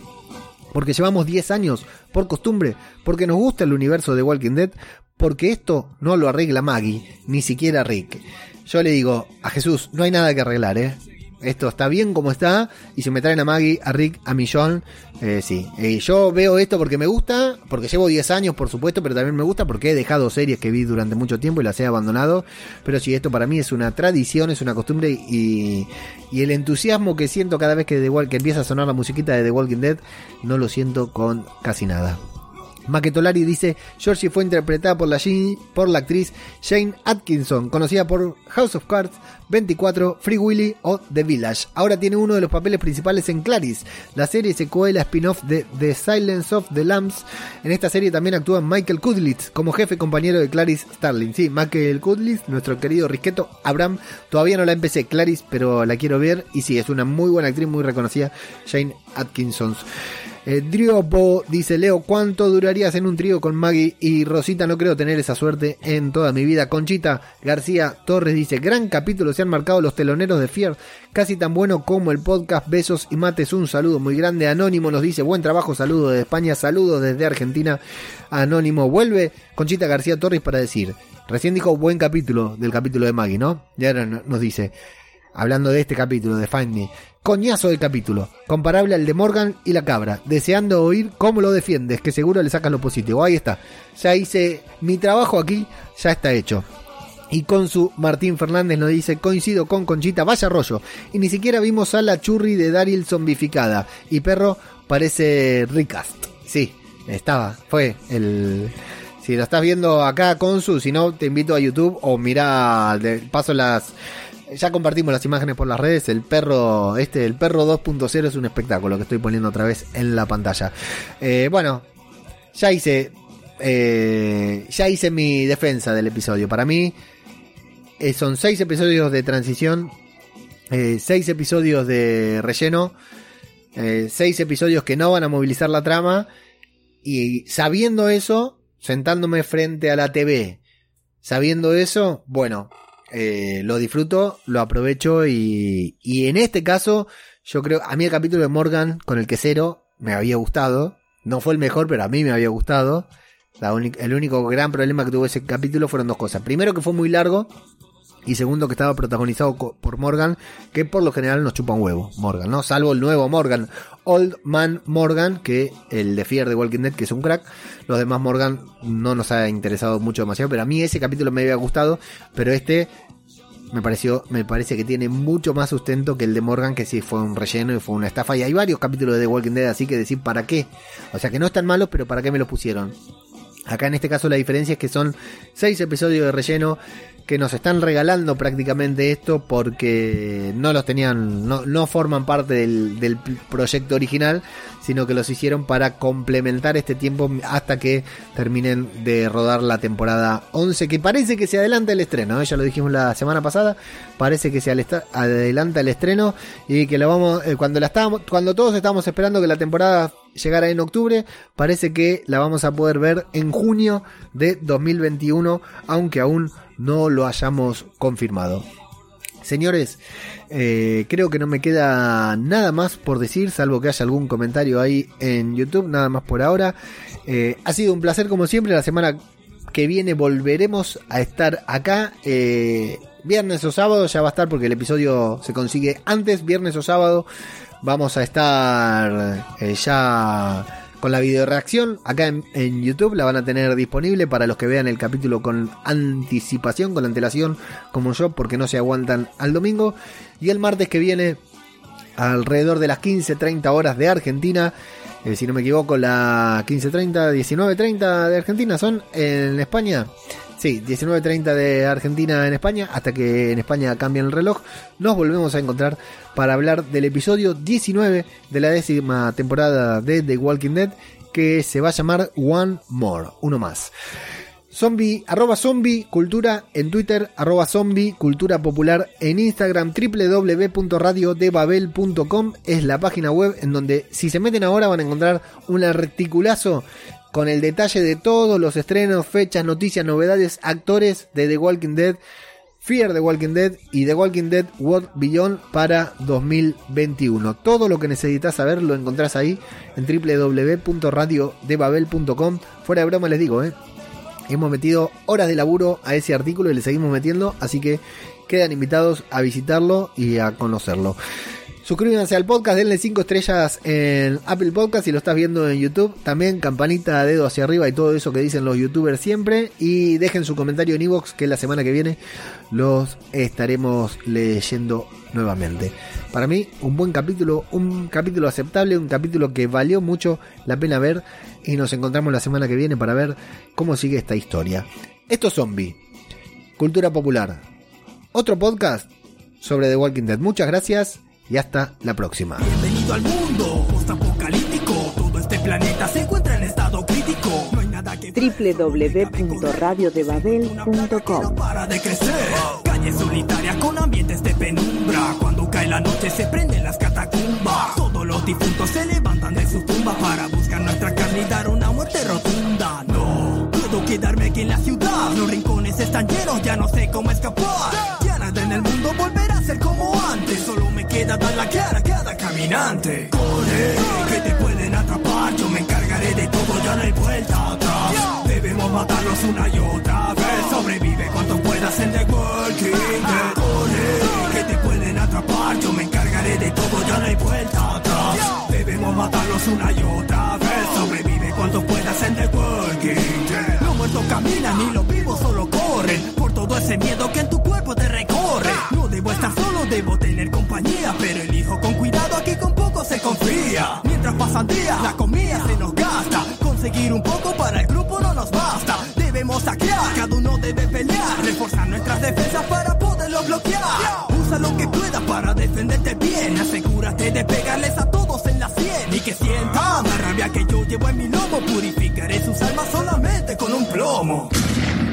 porque llevamos 10 años por costumbre, porque nos gusta el universo de Walking Dead, porque esto no lo arregla Maggie, ni siquiera Rick. Yo le digo a Jesús, no hay nada que arreglar, ¿eh? Esto está bien como está, y si me traen a Maggie, a Rick, a Millón, eh, sí. Eh, yo veo esto porque me gusta, porque llevo 10 años, por supuesto, pero también me gusta porque he dejado series que vi durante mucho tiempo y las he abandonado. Pero sí, esto para mí es una tradición, es una costumbre y, el entusiasmo que siento cada vez que, The que empieza a sonar la musiquita de The Walking Dead, no lo siento con casi nada. Maquetolari dice, Georgie fue interpretada por la, por la actriz Jane Atkinson, conocida por House of Cards, 24, Free Willy o The Village. Ahora tiene uno de los papeles principales en Clarice, la serie secuela spin-off de The Silence of the Lambs. En esta serie también actúa Michael Kudlitz como jefe compañero de Clarice Starling. Sí, Michael Kudlitz, nuestro querido Risqueto Abraham. Todavía no la empecé Clarice, pero la quiero ver y sí, es una muy buena actriz, muy reconocida, Jane Atkinson. Eh, Driopo dice, Leo, ¿cuánto durarías en un trío con Maggie y Rosita? No creo tener esa suerte en toda mi vida. Conchita García Torres dice, gran capítulo, se han marcado los teloneros de Fier, casi tan bueno como el podcast. Besos y mates, un saludo muy grande. Anónimo nos dice, buen trabajo, saludo desde España, saludos desde Argentina. Anónimo vuelve. Conchita García Torres para decir, recién dijo buen capítulo del capítulo de Maggie, ¿no? Y ahora nos dice, hablando de este capítulo de Find Me, coñazo del capítulo, comparable al de Morgan y la cabra, deseando oír cómo lo defiendes, que seguro le sacas lo positivo. Ahí está, ya hice mi trabajo aquí, ya está hecho. Y con su Martín Fernández nos dice, coincido con Conchita, vaya rollo. Y ni siquiera vimos a la churri de Daryl zombificada. Y perro parece Ricast. Sí, estaba, fue el... Si lo estás viendo acá, con su, si no, te invito a YouTube o mira, de paso las ya compartimos las imágenes por las redes. El perro, este, el perro 2.0 es un espectáculo que estoy poniendo otra vez en la pantalla. Eh, bueno, ya hice, eh, ya hice mi defensa del episodio. Para mí, eh, son seis episodios de transición, seis episodios de relleno, seis episodios que no van a movilizar la trama. Y sabiendo eso, sentándome frente a la TV, sabiendo eso, bueno, eh, lo disfruto, lo aprovecho y, y en este caso yo creo, a mí el capítulo de Morgan con el quesero me había gustado, no fue el mejor, pero a mí me había gustado. el único gran problema que tuvo ese capítulo fueron dos cosas. Primero que fue muy largo, y segundo que estaba protagonizado por Morgan, que por lo general nos chupa un huevo, Morgan, ¿no? Salvo el nuevo Morgan, Old Man Morgan, que el de Fear de Walking Dead, que es un crack. Los demás Morgan no nos ha interesado mucho demasiado, pero a mí ese capítulo me había gustado, pero este me pareció, me parece que tiene mucho más sustento que el de Morgan, que sí fue un relleno y fue una estafa. Y hay varios capítulos de The Walking Dead, así que decir para qué. O sea que no están malos, pero para qué me los pusieron. Acá en este caso la diferencia es que son seis episodios de relleno que nos están regalando prácticamente esto porque no los tenían, no, no forman parte del, del proyecto original, sino que los hicieron para complementar este tiempo hasta que terminen de rodar la temporada 11, que parece que se adelanta el estreno, ¿eh? ya lo dijimos la semana pasada, parece que se adelanta el estreno y que lo vamos, eh, cuando la estábamos, cuando todos estábamos esperando que la temporada llegara en octubre, parece que la vamos a poder ver en junio de 2021, aunque aún no lo hayamos confirmado. Señores, eh, creo que no me queda nada más por decir, salvo que haya algún comentario ahí en YouTube, nada más por ahora. Eh, ha sido un placer como siempre, la semana que viene volveremos a estar acá. eh, viernes o sábado ya va a estar porque el episodio se consigue antes, viernes o sábado. Vamos a estar ya con la video reacción acá en, YouTube. La van a tener disponible para los que vean el capítulo con anticipación, con antelación, como yo, porque no se aguantan al domingo. Y el martes que viene, alrededor de las 15-30 horas de Argentina. eh, si no me equivoco, la 15.30, 19.30 de Argentina son en España. Sí, 19.30 de Argentina en España, hasta que en España cambien el reloj. Nos volvemos a encontrar para hablar del episodio 19 de la décima temporada de The Walking Dead, que se va a llamar One More, uno más. Zombie, arroba zombie cultura en Twitter, arroba zombie cultura popular en Instagram, www.radiodebabel.com es la página web en donde si se meten ahora van a encontrar un articulazo con el detalle de todos los estrenos, fechas, noticias, novedades, actores de The Walking Dead, Fear The Walking Dead y The Walking Dead World Beyond para 2021. Todo lo que necesitas saber lo encontrás ahí en www.radiodebabel.com. Fuera de broma les digo, ¿eh? Hemos metido horas de laburo a ese artículo y le seguimos metiendo, así que quedan invitados a visitarlo y a conocerlo. Suscríbanse al podcast, denle 5 estrellas en Apple Podcast si lo estás viendo en YouTube. También campanita, dedo hacia arriba y todo eso que dicen los youtubers siempre. Y dejen su comentario en iVoox que la semana que viene los estaremos leyendo nuevamente. Para mí, un buen capítulo, un capítulo aceptable, un capítulo que valió mucho la pena ver. Y nos encontramos la semana que viene para ver cómo sigue esta historia. Esto es Zombie, Cultura Popular. Otro podcast sobre The Walking Dead. Muchas gracias y hasta la próxima.
Bienvenido al mundo postapocalíptico. Todo este planeta se encuentra en estado crítico. No hay nada que
www.radiodebabel.com
no para de crecer. Calles solitarias con ambientes de penumbra. Cuando cae la noche se prenden las catacumbas. Todos los difuntos se levantan de sus tumbas para buscar nuestra carne y dar una muerte rotunda. No puedo quedarme aquí en la ciudad. Los rincones están llenos, ya no sé cómo escapar. Ya nada en el mundo volverá a ser como antes. Solo queda dar la cara cada caminante. Corre, que te pueden atrapar. Yo me encargaré de todo, ya no hay vuelta atrás. Debemos matarlos una y otra vez. Sobrevive cuanto puedas en The Walking Dead. Corre, que te pueden atrapar. Yo me encargaré de todo, ya no hay vuelta atrás. Debemos matarlos una y otra vez. Sobrevive cuanto puedas en The Walking Dead. Los muertos caminan y los vivos solo corren. Por todo ese miedo que en tu cuerpo te recorre. No debo estar solo, debo compañía. Pero elijo con cuidado, aquí con poco se confía. Mientras pasan días, la comida se nos gasta. Conseguir un poco para el grupo no nos basta. Debemos saquear, cada uno debe pelear. Reforzar nuestras defensas para poderlo bloquear. Usa lo que puedas para defenderte bien. Asegúrate de pegarles a todos en la sien. Y que sientan la rabia que yo llevo en mi lomo. Purificaré sus almas solamente con un plomo.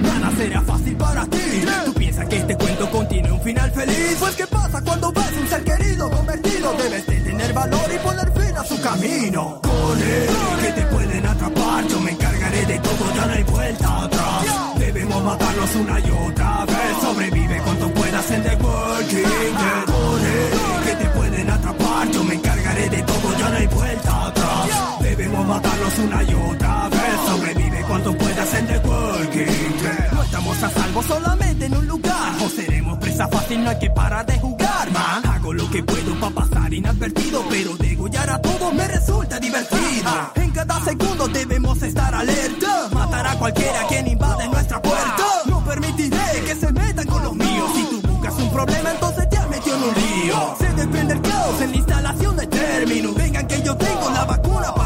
Nada será fácil para ti. Tú piensas que este cuento contiene un final feliz. Pues pasa cuando ves un ser querido convertido. Debes de tener valor y poner fin a su camino. Corre, que te pueden atrapar. Yo me encargaré de todo, ya no hay vuelta atrás. Debemos matarlos una y otra vez. Sobrevive cuanto puedas en The Walking Dead. Corre, que te pueden atrapar. Yo me encargaré de todo, ya no hay vuelta atrás. Debemos matarlos una y otra vez. Sobrevive cuanto puedas en The Walking Dead. No estamos a salvo solamente en un lugar. Seremos empieza fácil, no hay que parar de jugar, man. Hago lo que puedo para pasar inadvertido, pero degollar a todos me resulta divertido. En cada segundo debemos estar alerta. Matar a cualquiera quien invade nuestra puerta. No permitiré que se metan con los míos. Si tú buscas un problema, entonces has metido en un lío. Se desprende el caos en la instalación de términos. Vengan que yo tengo la vacuna para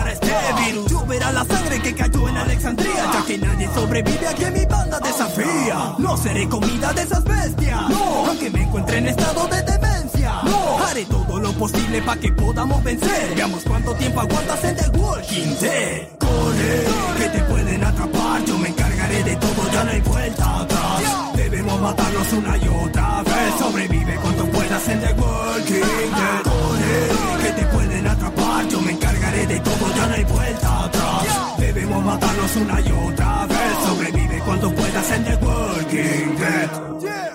la sangre que cayó en Alexandria, ya que nadie sobrevive a que mi banda desafía. No seré comida de esas bestias. No, aunque me encuentre en estado de demencia. No, haré todo lo posible para que podamos vencer. Veamos cuánto tiempo aguantas en The Walking Dead. Corre, que te pueden atrapar. Yo me encargaré de todo, ya no hay vuelta atrás. Debemos matarlos una y otra vez. Sobrevive cuanto puedas en The Walking Dead. Corre, que te pueden atrapar. De todo ya no hay vuelta atrás. Debemos matarnos una y otra vez. Sobrevive cuando puedas en The Walking Dead.